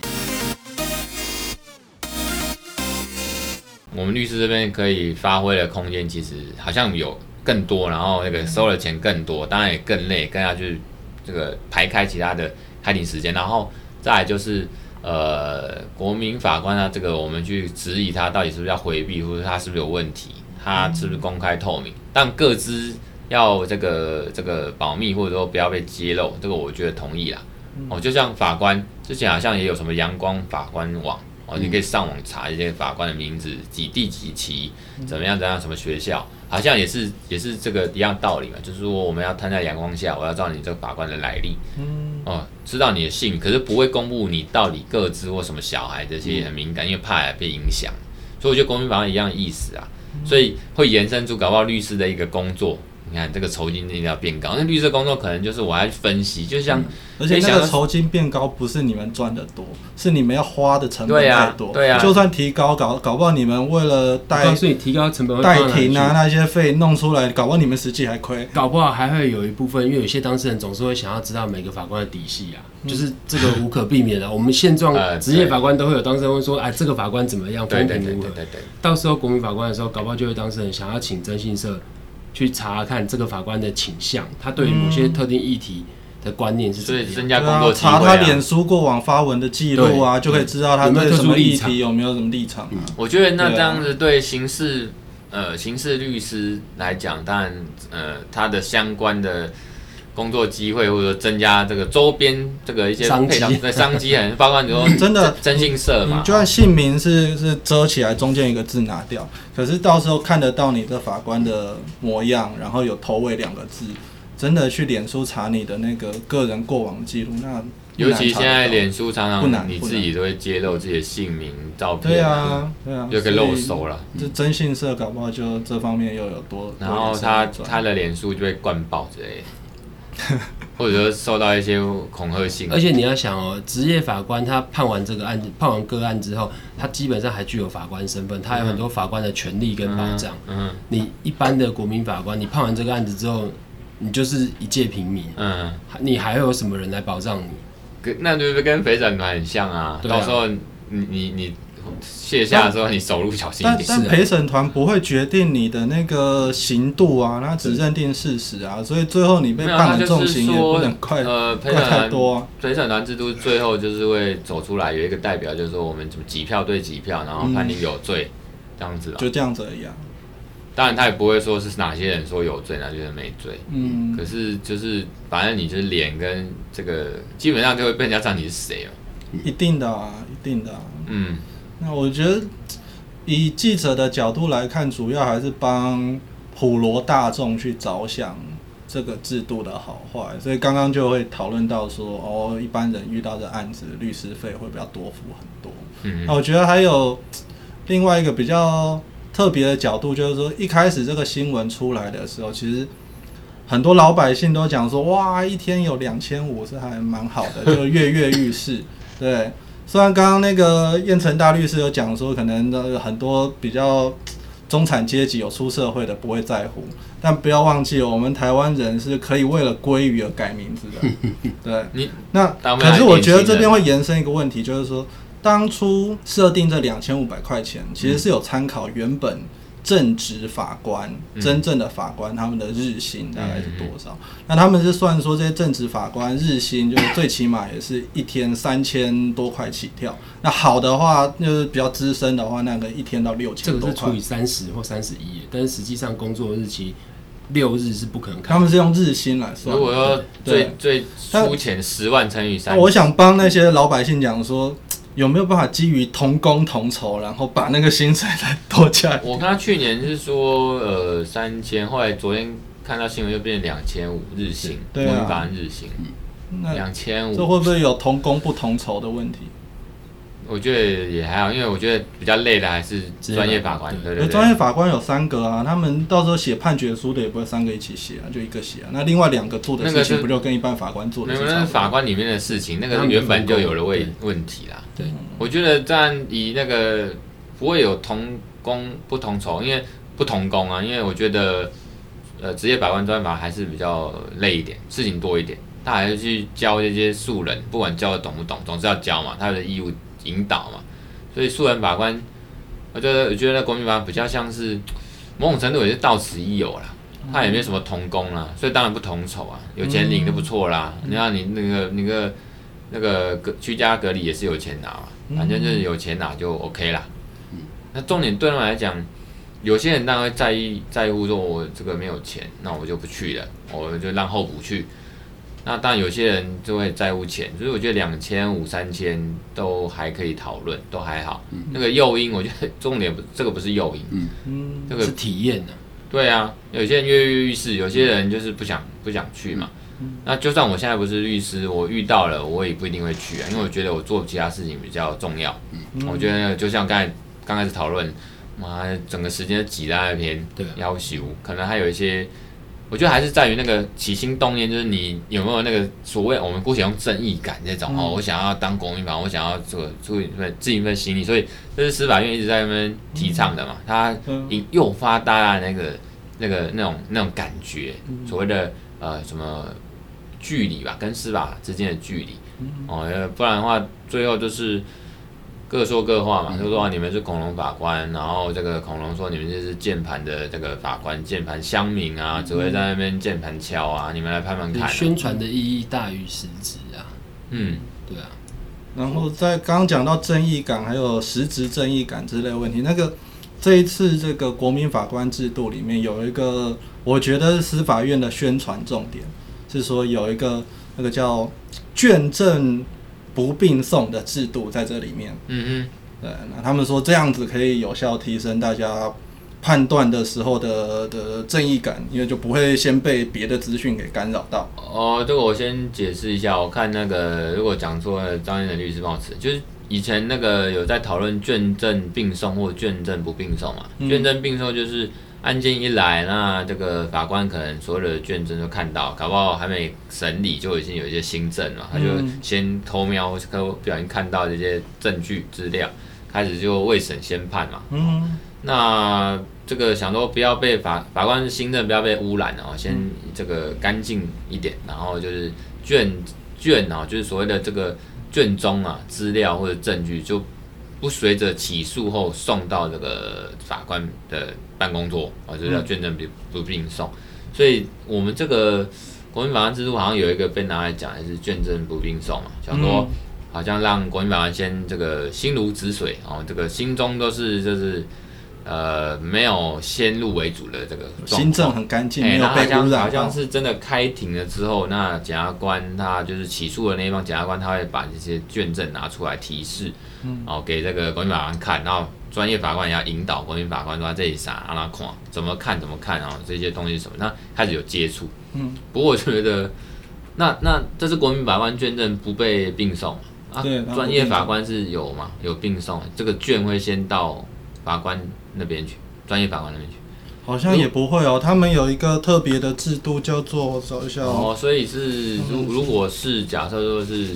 我们律师这边可以发挥的空间，其实好像有更多，然后那个收的钱更多，当然也更累，更要去这个排开其他的开庭时间，然后再来就是呃，国民法官啊，这个我们去质疑他到底是不是要回避，或者他是不是有问题，他是不是公开透明，但各自要这个这个保密，或者说不要被揭露，这个我觉得同意啦。哦，就像法官之前好像也有什么阳光法官网。哦，你可以上网查一些法官的名字，几第几期，怎么样怎样，什么学校，好像也是也是这个一样道理嘛，就是说我们要摊在阳光下，我要知道你这个法官的来历，嗯，哦，知道你的姓，可是不会公布你到底个资或什么小孩这些很敏感，因为怕被影响，所以我觉得公民法官一样的意思啊，所以会延伸出搞不好律师的一个工作。你看这个酬金一定要变高，那绿色工作可能就是我要分析，就像、嗯、而且那个酬金变高不是你们赚的多，是你们要花的成本太多。对呀、啊，啊、就算提高搞搞不好你们为了代告诉你提高成本代庭啊那些费弄出来，搞不好你们实际还亏。搞不好还会有一部分，因为有些当事人总是会想要知道每个法官的底细啊，嗯、就是这个无可避免的。我们现状 职业法官都会有当事人会说，哎，这个法官怎么样，风评如何？对对对对对对。到时候国民法官的时候，搞不好就会当事人想要请征信社。去查看这个法官的倾向，他对于某些特定议题的观念是怎么样？所以增加工作机会啊。查他脸书过往发文的记录啊，就可以知道他对什么议题有没有什么立场啊。我觉得那这样子对刑事呃，刑事律师来讲，当然呃，他的相关的。工作机会，或者说增加这个周边这个一些配套的商机，很包括你说真的。征信社嘛，就算姓名是是遮起来，中间一个字拿掉，可是到时候看得到你的法官的模样，然后有头尾两个字，真的去脸书查你的那个个人过往记录，那尤其现在脸书常常你自己都会揭露自己的姓名、照片，对啊，对啊，就可以露手了。这征信社搞不好就这方面又有多，然后他他的脸书就会灌爆之类的。或者说受到一些恐吓性，而且你要想哦，职业法官他判完这个案子，判完个案之后，他基本上还具有法官身份，他有很多法官的权利跟保障。嗯，你一般的国民法官，你判完这个案子之后，你就是一介平民。嗯，你还会有什么人来保障你？跟那就是跟肥仔团很像啊，啊到时候你你你。卸下的时候，你走路小心一点。但但陪审团不会决定你的那个刑度啊，他只认定事实啊，所以最后你被判了重刑也不能快呃快太多啊。陪审团制度最后就是会走出来，有一个代表，就是说我们怎么几票对几票，然后判你有罪，这样子啊。就这样子而已啊。当然他也不会说是哪些人说有罪，哪些人没罪。嗯。可是就是反正你就是脸跟这个，基本上就会被人家知道你是谁了。一定的啊，一定的啊。嗯。那我觉得，以记者的角度来看，主要还是帮普罗大众去着想这个制度的好坏。所以刚刚就会讨论到说，哦，一般人遇到的案子，律师费会比较多付很多。嗯，那我觉得还有另外一个比较特别的角度，就是说一开始这个新闻出来的时候，其实很多老百姓都讲说，哇，一天有两千五是还蛮好的，就跃跃欲试，对。虽然刚刚那个燕城大律师有讲说，可能那很多比较中产阶级有出社会的不会在乎，但不要忘记，我们台湾人是可以为了鲑鱼而改名字的。对，你那可是我觉得这边会延伸一个问题，就是说当初设定这两千五百块钱，其实是有参考原本。正职法官，真正的法官，他们的日薪大概是多少？嗯、那他们是算说这些正职法官日薪，就是最起码也是一天三千多块起跳。那好的话，就是比较资深的话，那个一天到六千多块。这个是除以三十或三十一，但是实际上工作日期六日是不可能看。他们是用日薪来算。如果要最最粗浅十万乘以三，我想帮那些老百姓讲说。有没有办法基于同工同酬，然后把那个薪水再多加？我看他去年是说呃三千，后来昨天看到新闻又变两千五日薪，对啊，日薪，嗯，两千五，这会不会有同工不同酬的问题？我觉得也还好，因为我觉得比较累的还是专业法官。对对对，专业法官有三个啊，他们到时候写判决书的也不会三个一起写啊，就一个写啊。那另外两个做的事情不就跟一般法官做的？那个是法官里面的事情，那个原本就有了问问题啦。对，我觉得这样以那个不会有同工不同酬，因为不同工啊，因为我觉得呃职业法官专法还是比较累一点，事情多一点，他还是去教这些素人，不管教的懂不懂，总是要教嘛，他的义务。引导嘛，所以素人法官，我觉得我觉得那国民法官比较像是某种程度也是到此一游啦，他也没有什么同工啦，所以当然不同酬啊，有钱领就不错啦。你看你那个那个那个隔居家隔离也是有钱拿嘛，反正就是有钱拿就 OK 啦。那重点对他们来讲，有些人当然会在意在乎说，我这个没有钱，那我就不去了，我就让候补去。那当然，有些人就会在乎钱，所以我觉得两千五、三千都还可以讨论，都还好。嗯、那个诱因，我觉得重点不，这个不是诱因，嗯，这个是体验的。对啊，有些人跃跃欲试，有些人就是不想不想去嘛。嗯、那就算我现在不是律师，我遇到了，我也不一定会去啊，因为我觉得我做其他事情比较重要。嗯、我觉得就像刚才刚开始讨论，妈，整个时间挤在那边，对，要求可能还有一些。我觉得还是在于那个起心动念，就是你有没有那个所谓我们姑且用正义感这种哦，我想要当国民法官，我想要做出一份尽一份心力，所以这是司法院一直在那边提倡的嘛，它引诱发大家那个那个那种那种感觉，所谓的呃什么距离吧，跟司法之间的距离哦，不然的话最后就是。各说各话嘛，就说啊，你们是恐龙法官，然后这个恐龙说你们就是键盘的这个法官，键盘乡民啊，只会在那边键盘敲啊，你们来拍门看。宣传的意义大于实质啊。嗯，对啊。然后在刚刚讲到正义感，还有实质正义感之类的问题，那个这一次这个国民法官制度里面有一个，我觉得是司法院的宣传重点，是说有一个那个叫卷证不并送的制度在这里面。嗯嗯，对，那他们说这样子可以有效提升大家判断的时候的的正义感，因为就不会先被别的资讯给干扰到。哦，这个我先解释一下，我看那个如果讲错了，张燕的律师帮我词，就是。以前那个有在讨论卷证并送或卷证不并送嘛？卷证并送就是案件一来，那这个法官可能所有的卷证都看到，搞不好还没审理就已经有一些新证了，他就先偷瞄或者不小心看到这些证据资料，开始就未审先判嘛。嗯，那这个想说不要被法法官新证不要被污染哦，先这个干净一点，然后就是卷卷啊，就是所谓的这个。卷宗啊，资料或者证据就不随着起诉后送到这个法官的办公桌啊，就叫卷证不不并送。所以，我们这个国民法官制度好像有一个被拿来讲，还是卷证不并送嘛，想说好像让国民法官先这个心如止水哦，这个心中都是就是。呃，没有先入为主的这个心证很干净，没有被污染。好像是真的开庭了之后，那检察官他就是起诉的那一方检察官，他会把这些卷证拿出来提示，嗯，哦，给这个国民法官看，然后专业法官也要引导国民法官说这里啥，让他看怎么看怎么看啊，这些东西什么，那开始有接触，嗯。不过我觉得，那那这是国民法官卷证不被并送啊？对，专业法官是有嘛？有并送，这个卷会先到法官那边去，专业法官那边去，好像也不会哦。他们有一个特别的制度，叫做找一下哦。所以是，如如果是假设说是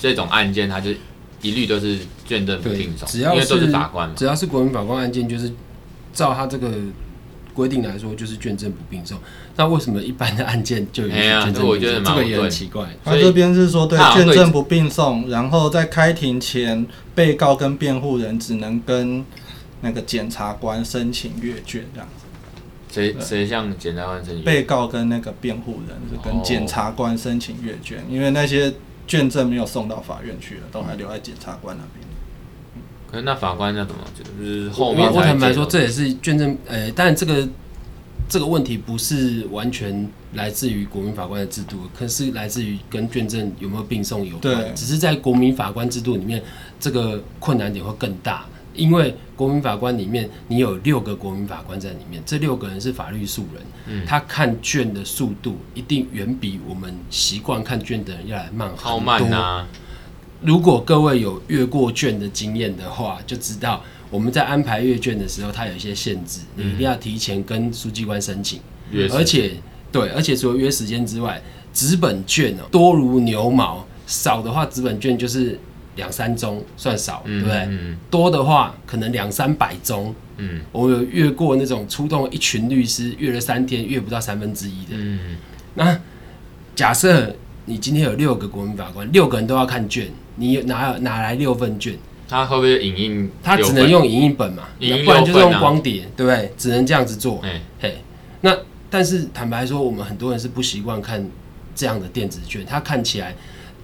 这种案件，他就一律都是卷证不并送，只要是，因为都是法官，只要是国民法官案件，就是照他这个规定来说，就是卷证不并送。那为什么一般的案件就有卷证？我觉得这个也很奇怪。他这边是说，对，卷证不并送，然后在开庭前，被告跟辩护人只能跟。那个检察官申请阅卷这样子，谁谁向检察官申请？被告跟那个辩护人是跟检察官申请阅卷，因为那些卷证没有送到法院去了，都还留在检察官那边。可是那法官要怎么？就是后面我坦白说，这也是卷证。呃，但这个这个问题不是完全来自于国民法官的制度，可是来自于跟卷证有没有并送有关。对，只是在国民法官制度里面，这个困难点会更大。因为国民法官里面，你有六个国民法官在里面，这六个人是法律素人，嗯，他看卷的速度一定远比我们习惯看卷的人要来慢很多。好慢啊！如果各位有阅过卷的经验的话，就知道我们在安排阅卷的时候，它有一些限制，你一定要提前跟书记官申请，嗯、而且对，而且除了约时间之外，纸本卷哦多如牛毛，少的话纸本卷就是。两三宗算少，对不对？嗯嗯、多的话可能两三百宗。嗯，我有越过那种出动一群律师越了三天越不到三分之一的。嗯，那假设你今天有六个国民法官，六个人都要看卷，你哪有哪来六份卷？他会不会影印？他只能用影印本嘛，不然就是用光碟，对不对？只能这样子做。欸、嘿，那但是坦白说，我们很多人是不习惯看这样的电子卷，他看起来。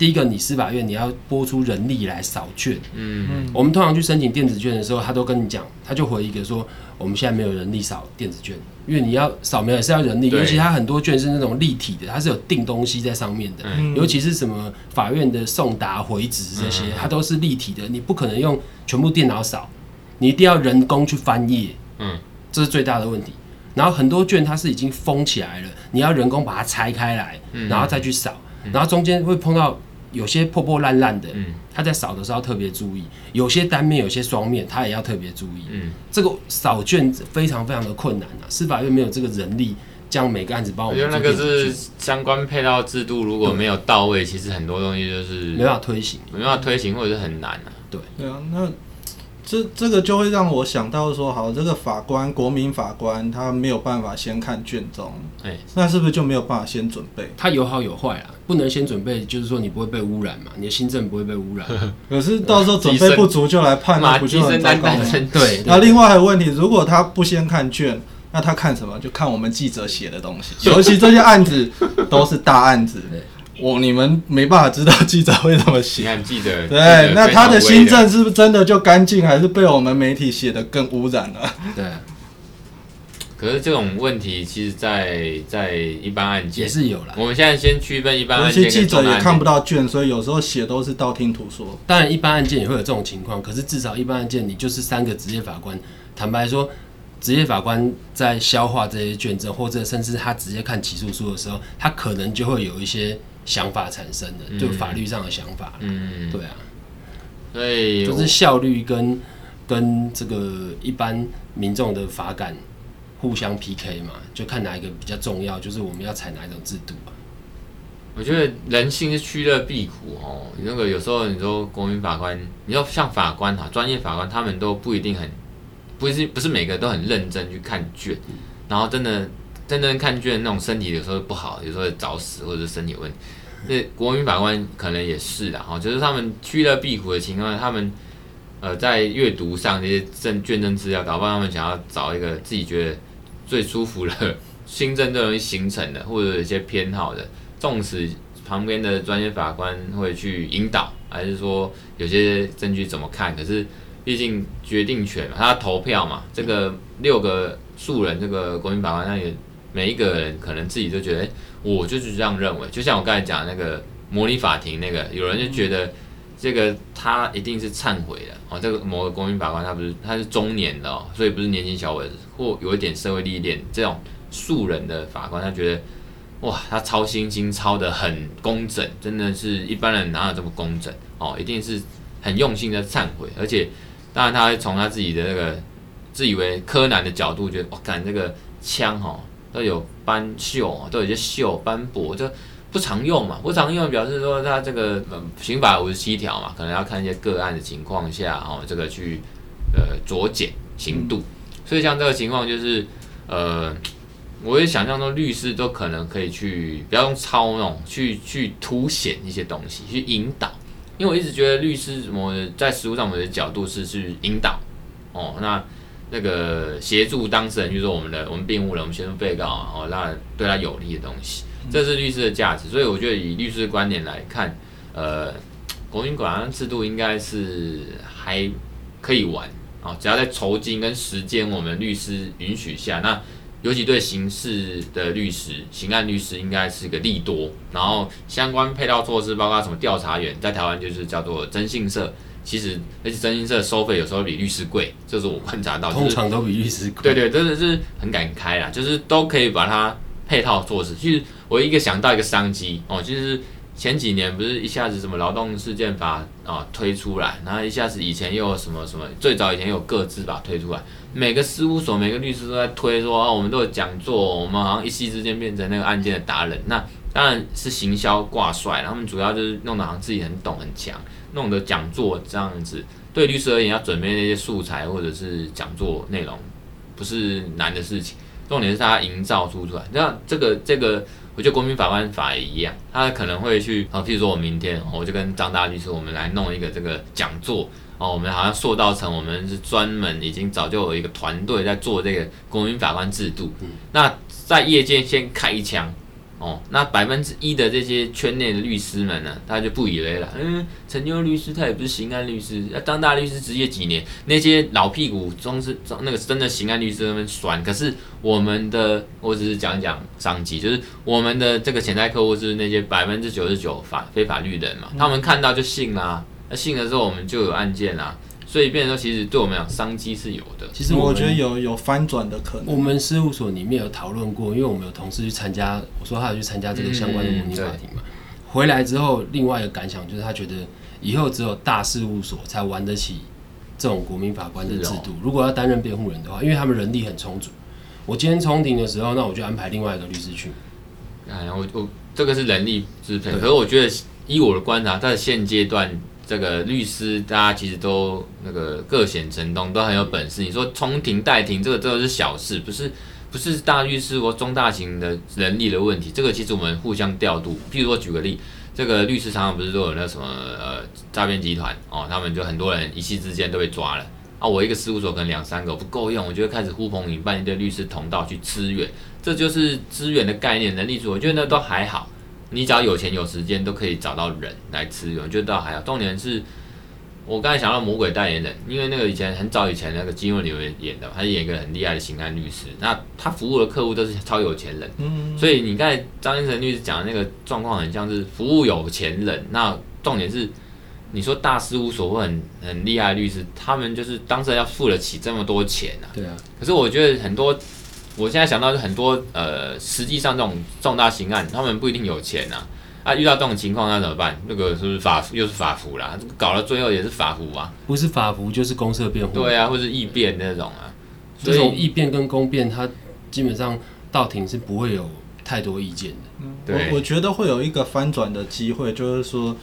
第一个，你司法院你要拨出人力来扫卷。嗯嗯，我们通常去申请电子卷的时候，他都跟你讲，他就回一个说，我们现在没有人力扫电子卷，因为你要扫描也是要人力，尤其他很多卷是那种立体的，它是有定东西在上面的，嗯、尤其是什么法院的送达回执这些，它都是立体的，你不可能用全部电脑扫，你一定要人工去翻页。嗯，这是最大的问题。然后很多卷它是已经封起来了，你要人工把它拆开来，然后再去扫，然后中间会碰到。有些破破烂烂的，他在扫的时候特别注意；有些单面，有些双面，他也要特别注意。嗯，这个扫卷非常非常的困难啊！司法院没有这个人力，将每个案子帮我们。我觉得那个是相关配套制度如果没有到位，其实很多东西就是没办法推行，没办法推行或者是很难啊。对，对啊，那。这这个就会让我想到说，好，这个法官，国民法官，他没有办法先看卷宗，哎，那是不是就没有办法先准备？他有好有坏啊，不能先准备，就是说你不会被污染嘛，你的心证不会被污染。可是到时候准备不足就来判，那不就很糟糕吗？对。那另外还有问题，如果他不先看卷，那他看什么？就看我们记者写的东西，尤其这些案子都是大案子。我你们没办法知道记者会怎么写。你看记者，对，那他的新证是不是真的就干净，还是被我们媒体写的更污染了？对。可是这种问题，其实在，在在一般案件也是有了。我们现在先区分一般案件，有些记者也看不到卷，所以有时候写都是道听途说。当然，一般案件也会有这种情况，可是至少一般案件，你就是三个职业法官。坦白说，职业法官在消化这些卷证，或者甚至他直接看起诉书的时候，他可能就会有一些想法产生的，就法律上的想法。嗯，对啊。所以就是效率跟跟这个一般民众的法感。互相 PK 嘛，就看哪一个比较重要，就是我们要采哪一种制度啊。我觉得人性是趋乐避苦哦。那个有时候你说国民法官，你要像法官哈，专业法官他们都不一定很，不是不是每个都很认真去看卷，然后真的真正看卷那种身体有时候不好，有时候早死或者是身体有问题。那国民法官可能也是的哈，就是他们趋乐避苦的情况下，他们呃在阅读上这些证卷证资料，搞不好他们想要找一个自己觉得。最舒服的心证最容易形成的，或者有一些偏好的，纵使旁边的专业法官会去引导，还是说有些证据怎么看？可是毕竟决定权嘛，他投票嘛，这个六个素人，这个国民法官，那也每一个人可能自己都觉得，哎，我就是这样认为。就像我刚才讲那个模拟法庭那个，有人就觉得这个他一定是忏悔的哦，这个某个国民法官他不是他是中年的哦，所以不是年轻小伙子。或有一点社会历练，这种素人的法官，他觉得哇，他操心心操得很工整，真的是一般人哪有这么工整哦？一定是很用心的忏悔，而且当然他从他自己的那个自以为柯南的角度，觉得哇，看这个枪哈都有斑锈，都有些锈斑驳，就不常用嘛，不常用表示说他这个刑法五十七条嘛，可能要看一些个案的情况下哦，这个去呃酌减刑度。嗯所以像这个情况就是，呃，我也想象中律师都可能可以去不要用操弄，去去凸显一些东西，去引导。因为我一直觉得律师什么在实务上我们的角度是去引导，哦，那那个协助当事人，就是说我们的我们辩护人，我们协助被告，哦，那对他有利的东西，这是律师的价值。所以我觉得以律师的观点来看，呃，国民管案制度应该是还可以玩。哦，只要在酬金跟时间，我们律师允许下，那尤其对刑事的律师、刑案律师，应该是个利多。然后相关配套措施，包括什么调查员，在台湾就是叫做征信社。其实而且征信社收费有时候比律师贵，这是我观察到。通常都比律师贵。对对，真的是很敢开啦，就是都可以把它配套措施。其实我一个想到一个商机哦，就是。前几年不是一下子什么劳动事件法啊推出来，然后一下子以前又有什么什么，最早以前有个资法推出来，每个事务所每个律师都在推说啊，我们都有讲座，我们好像一夕之间变成那个案件的达人。那当然是行销挂帅，他们主要就是弄得好像自己很懂很强，弄的讲座这样子。对律师而言，要准备那些素材或者是讲座内容，不是难的事情，重点是他营造出出来。那这个这个。我觉得国民法官法也一样，他可能会去，哦，譬如说我明天，我就跟张大律师，我们来弄一个这个讲座，哦，我们好像塑造成我们是专门已经早就有一个团队在做这个国民法官制度，那在业界先开一枪。哦，那百分之一的这些圈内的律师们呢，他就不以为了。嗯，陈旧律师他也不是刑案律师，要当大律师职业几年，那些老屁股总是那个真的刑案律师那边酸。可是我们的，我只是讲讲商机，就是我们的这个潜在客户是那些百分之九十九法非法律人嘛，他们看到就信啦、啊，那信了之后我们就有案件啦、啊。所以，变成说，其实对我们讲，商机是有的。其实我觉得有有翻转的可能。我们事务所里面有讨论过，因为我们有同事去参加，我说他有去参加这个相关的模拟法庭嘛。回来之后，另外一个感想就是，他觉得以后只有大事务所才玩得起这种国民法官的制度。如果要担任辩护人的话，因为他们人力很充足。我今天冲庭的时候，那我就安排另外一个律师去。哎，我我这个是人力支配，可是我觉得依我的观察，在现阶段。这个律师，大家其实都那个各显神通，都很有本事。你说冲庭代庭，这个这个是小事，不是不是大律师或中大型的人力的问题。这个其实我们互相调度。譬如说举个例，这个律师常常不是都有那什么呃诈骗集团哦，他们就很多人一气之间都被抓了啊。我一个事务所可能两三个不够用，我就会开始呼朋引伴一堆律师同道去支援，这就是资源的概念，能力组，我觉得那都还好。你只要有钱有时间，都可以找到人来吃，我觉得倒还好。重点是，我刚才想到魔鬼代言人，因为那个以前很早以前那个金润里演的，他演一个很厉害的刑案律师，那他服务的客户都是超有钱人，嗯，所以你刚才张菁成律师讲的那个状况很像是服务有钱人。那重点是，你说大事务所或很很厉害的律师，他们就是当时要付得起这么多钱啊？对啊。可是我觉得很多。我现在想到是很多呃，实际上这种重大刑案，他们不一定有钱呐，啊，遇到这种情况那怎么办？那个是不是法又是法服啦？搞到最后也是法服啊？不是法服就是公社辩护。对啊，或是异辩那种啊。所以异辩跟公辩，他基本上到庭是不会有太多意见的。嗯，我我觉得会有一个翻转的机会，就是说。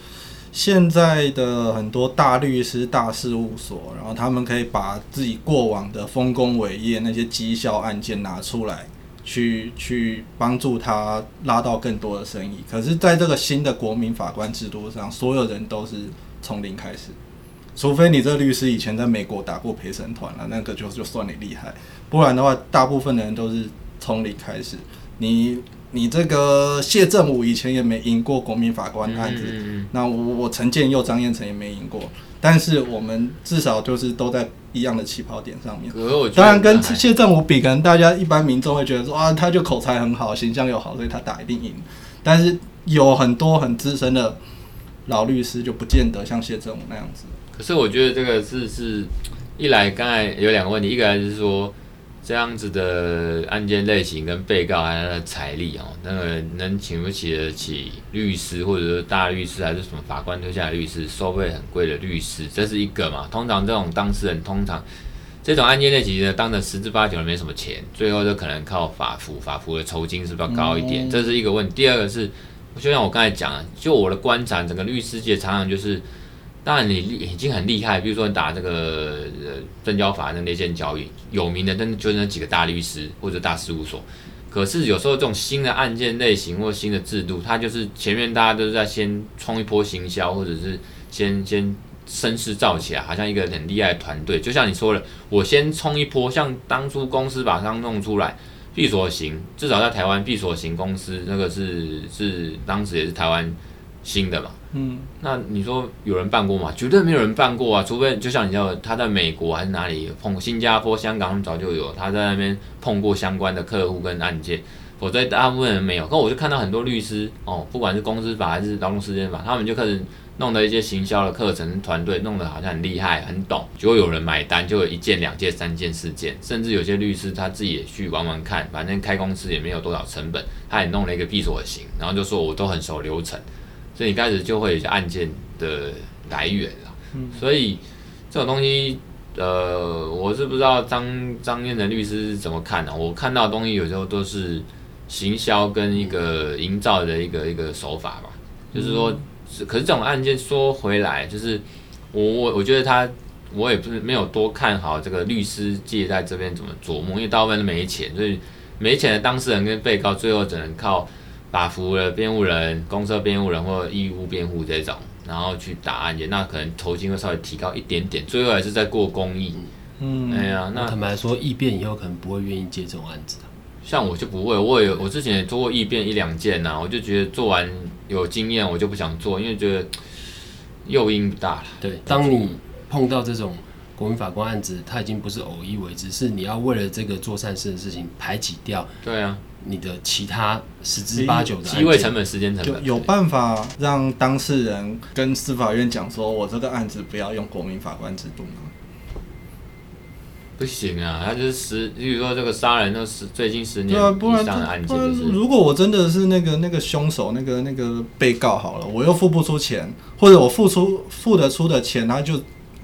现在的很多大律师、大事务所，然后他们可以把自己过往的丰功伟业、那些绩效案件拿出来，去去帮助他拉到更多的生意。可是，在这个新的国民法官制度上，所有人都是从零开始，除非你这个律师以前在美国打过陪审团了，那个就就算你厉害，不然的话，大部分的人都是从零开始。你。你这个谢振武以前也没赢过国民法官案子，嗯、那我我陈建佑、张彦成也没赢过，但是我们至少就是都在一样的起跑点上面。当然跟谢振武比，可能大家一般民众会觉得说啊，他就口才很好，形象又好，所以他打一定赢。但是有很多很资深的老律师就不见得像谢振武那样子。可是我觉得这个是是一来，刚才有两个问题，一个就是说。这样子的案件类型跟被告还有他的财力哦，那个能请不起得起律师，或者是大律师，还是什么法官推下的律师，收费很贵的律师，这是一个嘛？通常这种当事人，通常这种案件类型呢当的十之八九的没什么钱，最后就可能靠法服，法服的酬金是不是要高一点？这是一个问题。第二个是，就像我刚才讲的，就我的观察，整个律师界常常就是。当然，你已经很厉害。比如说，你打这个呃证交法的内线交易，有名的，真的就那几个大律师或者大事务所。可是有时候这种新的案件类型或新的制度，它就是前面大家都是在先冲一波行销，或者是先先声势造起来，好像一个很厉害的团队。就像你说了，我先冲一波，像当初公司把它弄出来，闭锁型，至少在台湾闭锁型公司那个是是当时也是台湾新的嘛。嗯，那你说有人办过吗？绝对没有人办过啊！除非就像你知道，他在美国还是哪里碰新加坡、香港，他们早就有他在那边碰过相关的客户跟案件，否则大部分人没有。可我就看到很多律师哦，不管是公司法还是劳动事件法，他们就开始弄的一些行销的课程团队，弄得好像很厉害、很懂，就会有人买单，就有一件、两件、三件、四件，甚至有些律师他自己也去玩玩看，反正开公司也没有多少成本，他也弄了一个闭锁型，然后就说我都很熟流程。所以一开始就会有一些案件的来源了，嗯、所以这种东西，呃，我是不知道张张燕的律师是怎么看的、啊。我看到的东西有时候都是行销跟一个营造的一个一个手法吧，就是说，是可是这种案件说回来，就是我我我觉得他，我也不是没有多看好这个律师界在这边怎么琢磨，因为大部分都没钱，所以没钱的当事人跟被告最后只能靠。法服的辩护人、公社辩护人或者义务辩护这种，然后去打案件，那可能酬金会稍微提高一点点，最后还是在过公益。嗯，哎呀，那坦白说，异变以后可能不会愿意接这种案子。像我就不会，我有我之前也做过异变一两件呐、啊，我就觉得做完有经验，我就不想做，因为觉得诱因不大了。对，当你碰到这种国民法官案子，他已经不是偶一为之，是你要为了这个做善事的事情排挤掉。对啊。你的其他十之八九的机会成本、时间成本，有办法让当事人跟司法院讲说，我这个案子不要用国民法官制度吗？不行啊，他就是十，比如说这个杀人，都是最近十年以上的案件，就是。如果我真的是那个那个凶手，那个那个被告好了，我又付不出钱，或者我付出付得出的钱，他就。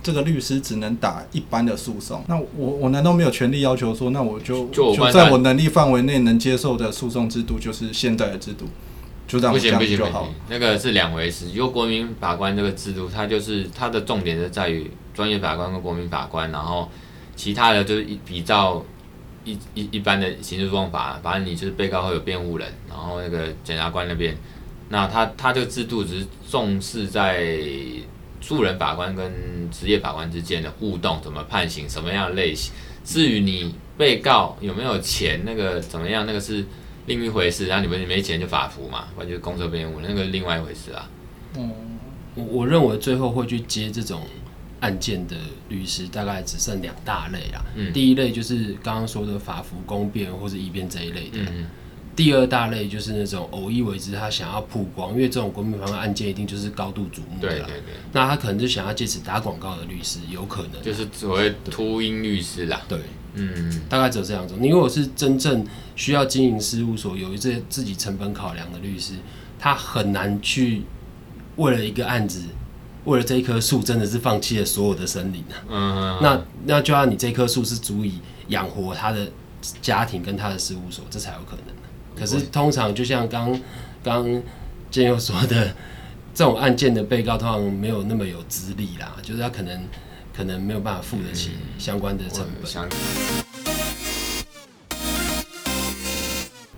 这个律师只能打一般的诉讼，那我我难道没有权利要求说，那我就就，就在我能力范围内能接受的诉讼制度就是现在的制度，就这样这样就好。那个是两回事，由国民法官这个制度，它就是它的重点是在于专业法官跟国民法官，然后其他的就是一比照一一一般的刑事诉讼法，反正你就是被告会有辩护人，然后那个检察官那边，那他他这个制度只是重视在。素人法官跟职业法官之间的互动，怎么判刑，什么样的类型？至于你被告有没有钱，那个怎么样，那个是另一回事。然后你们没钱就法服嘛，或者公车辩护，那个另外一回事啊。嗯，我我认为最后会去接这种案件的律师，大概只剩两大类啊。嗯，第一类就是刚刚说的法服公辩或者一辩这一类的。嗯。第二大类就是那种偶一为之，他想要曝光，因为这种国民法官案件一定就是高度瞩目的。对对对。那他可能就想要借此打广告的律师，有可能。就是所谓秃鹰律师啦。对，嗯，大概只有这两种。你如果是真正需要经营事务所，有一些自己成本考量的律师，他很难去为了一个案子，为了这一棵树，真的是放弃了所有的森林啊。嗯。那那就要你这棵树是足以养活他的家庭跟他的事务所，这才有可能。可是通常就像刚刚建佑说的，这种案件的被告通常没有那么有资历啦，就是他可能可能没有办法付得起相关的成本。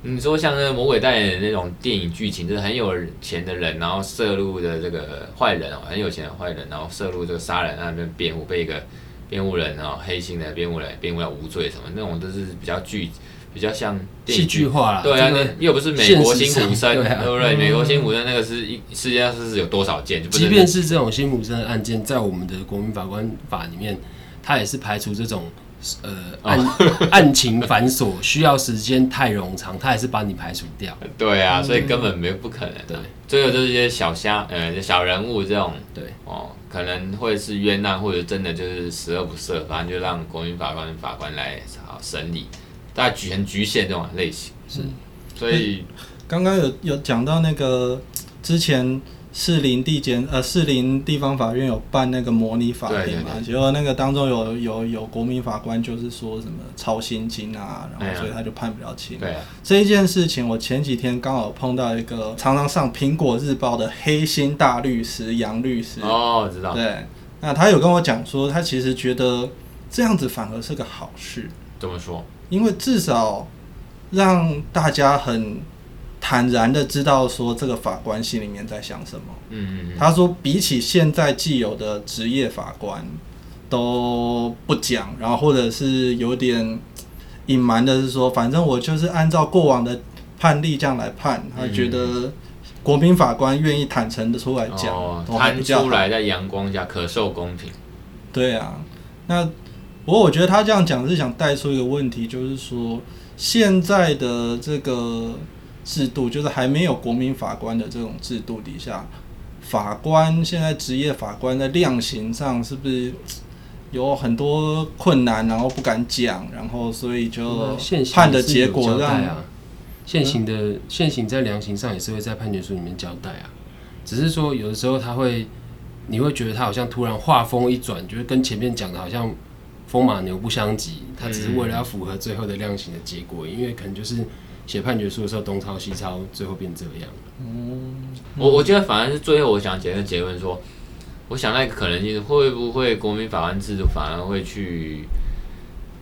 你说像那个魔鬼代言人那种电影剧情，就是很有钱的人，然后涉入的这个坏人哦，很有钱的坏人，然后涉入这个杀人案那边辩护，被一个辩护人哦，黑心的辩护人辩护要无罪什么，那种都是比较具。比较像戏剧化了，对啊，那又不是美国辛普森，对不对？美国辛普森那个是一世界上是有多少件？即便是这种辛普森的案件，在我们的国民法官法里面，他也是排除这种呃案 案情繁琐、需要时间太冗长，他也是把你排除掉。对啊，所以根本没不可能。对，最后就是一些小虾呃小人物这种，对哦，可能会是冤案，或者真的就是十恶不赦，反正就让国民法官法官来好审理。大概局很局限这种类型是，所以刚刚有有讲到那个之前士林地检呃士林地方法院有办那个模拟法庭嘛，结果那个当中有有有国民法官就是说什么超薪金啊，然后所以他就判不了轻。对啊，这一件事情我前几天刚好碰到一个常常上苹果日报的黑心大律师杨律师哦，知道。对，那他有跟我讲说他其实觉得这样子反而是个好事，怎么说？因为至少让大家很坦然的知道说这个法官心里面在想什么。嗯嗯。他说，比起现在既有的职业法官都不讲，然后或者是有点隐瞒的是说，反正我就是按照过往的判例这样来判。他觉得国民法官愿意坦诚的出来讲，摊出来在阳光下可受公平。对啊，那。不过我觉得他这样讲是想带出一个问题，就是说现在的这个制度，就是还没有国民法官的这种制度底下，法官现在职业法官在量刑上是不是有很多困难，然后不敢讲，然后所以就判的结果让现行的现行在量刑上也是会在判决书里面交代啊，只是说有的时候他会你会觉得他好像突然话锋一转，就是跟前面讲的好像。风马牛不相及，他只是为了要符合最后的量刑的结果，因为可能就是写判决书的时候东抄西抄，最后变这样。嗯，我我觉得反而是最后我想结个结论说，我想那个可能性会不会国民法官制度反而会去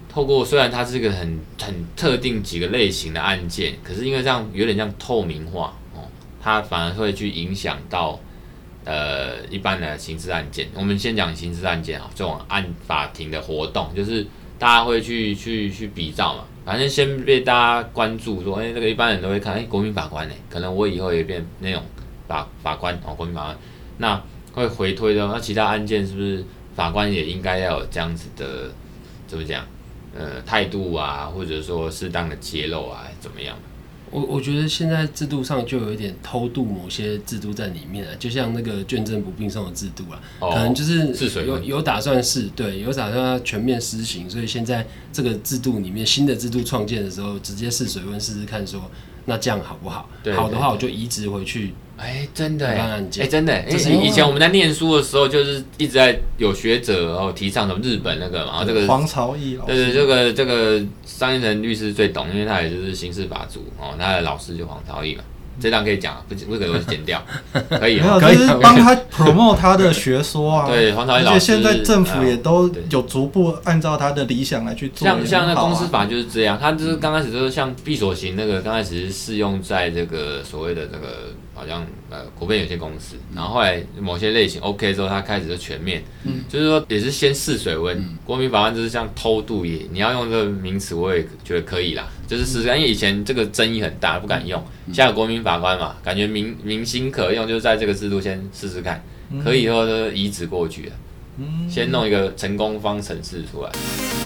透过，虽然它是一个很很特定几个类型的案件，可是因为这样有点像透明化哦，它反而会去影响到。呃，一般的刑事案件，我们先讲刑事案件啊，这种案法庭的活动，就是大家会去去去比照嘛。反正先被大家关注，说，哎、欸，这个一般人都会看，哎、国民法官呢，可能我以后也变那种法法官哦，国民法官，那会回推的，那其他案件是不是法官也应该要有这样子的，怎么讲？呃，态度啊，或者说适当的揭露啊，怎么样？我我觉得现在制度上就有一点偷渡某些制度在里面啊，就像那个捐赠不并送的制度啊，哦、可能就是有有打算是对，有打算要全面施行，所以现在这个制度里面新的制度创建的时候，直接试水温试试看说，那这样好不好？好的话我就移植回去。哎，真的哎，哎，真的哎，以前我们在念书的时候，就是一直在有学者然后提倡什么日本那个嘛，然后这个黄朝义，对对，这个这个张一成律师最懂，因为他也就是刑事法组哦，他的老师就黄朝义嘛。这张可以讲，不不可能剪掉，可以，可以帮他 promote 他的学说啊。对，黄朝义老师，而且现在政府也都有逐步按照他的理想来去做。像像那公司法就是这样，他就是刚开始就是像闭锁型那个，刚开始是适用在这个所谓的这个。好像呃，国辩有限公司，然后后来某些类型 OK 之后，他开始就全面，嗯，就是说也是先试水温。嗯、国民法官就是像偷渡也，你要用这个名词，我也觉得可以啦。就是试试看，因为以前这个争议很大，不敢用。现在有国民法官嘛，感觉民民心可用，就在这个制度先试试看，可以以后就移植过去了。先弄一个成功方程式出来。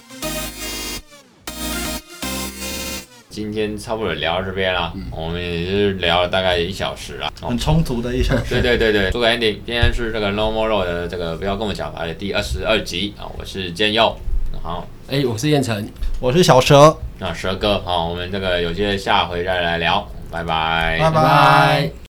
今天差不多聊到这边了，我们也是聊了大概一小时了，很充足的一小时。对 对对对，做个 ending。今天是这个 No More Road 的这个不要跟我讲法的第二十二集。啊，我是建佑，好，哎，我是燕城，我是小蛇，那蛇哥，好，我们这个有些下回再来聊，拜拜，拜拜。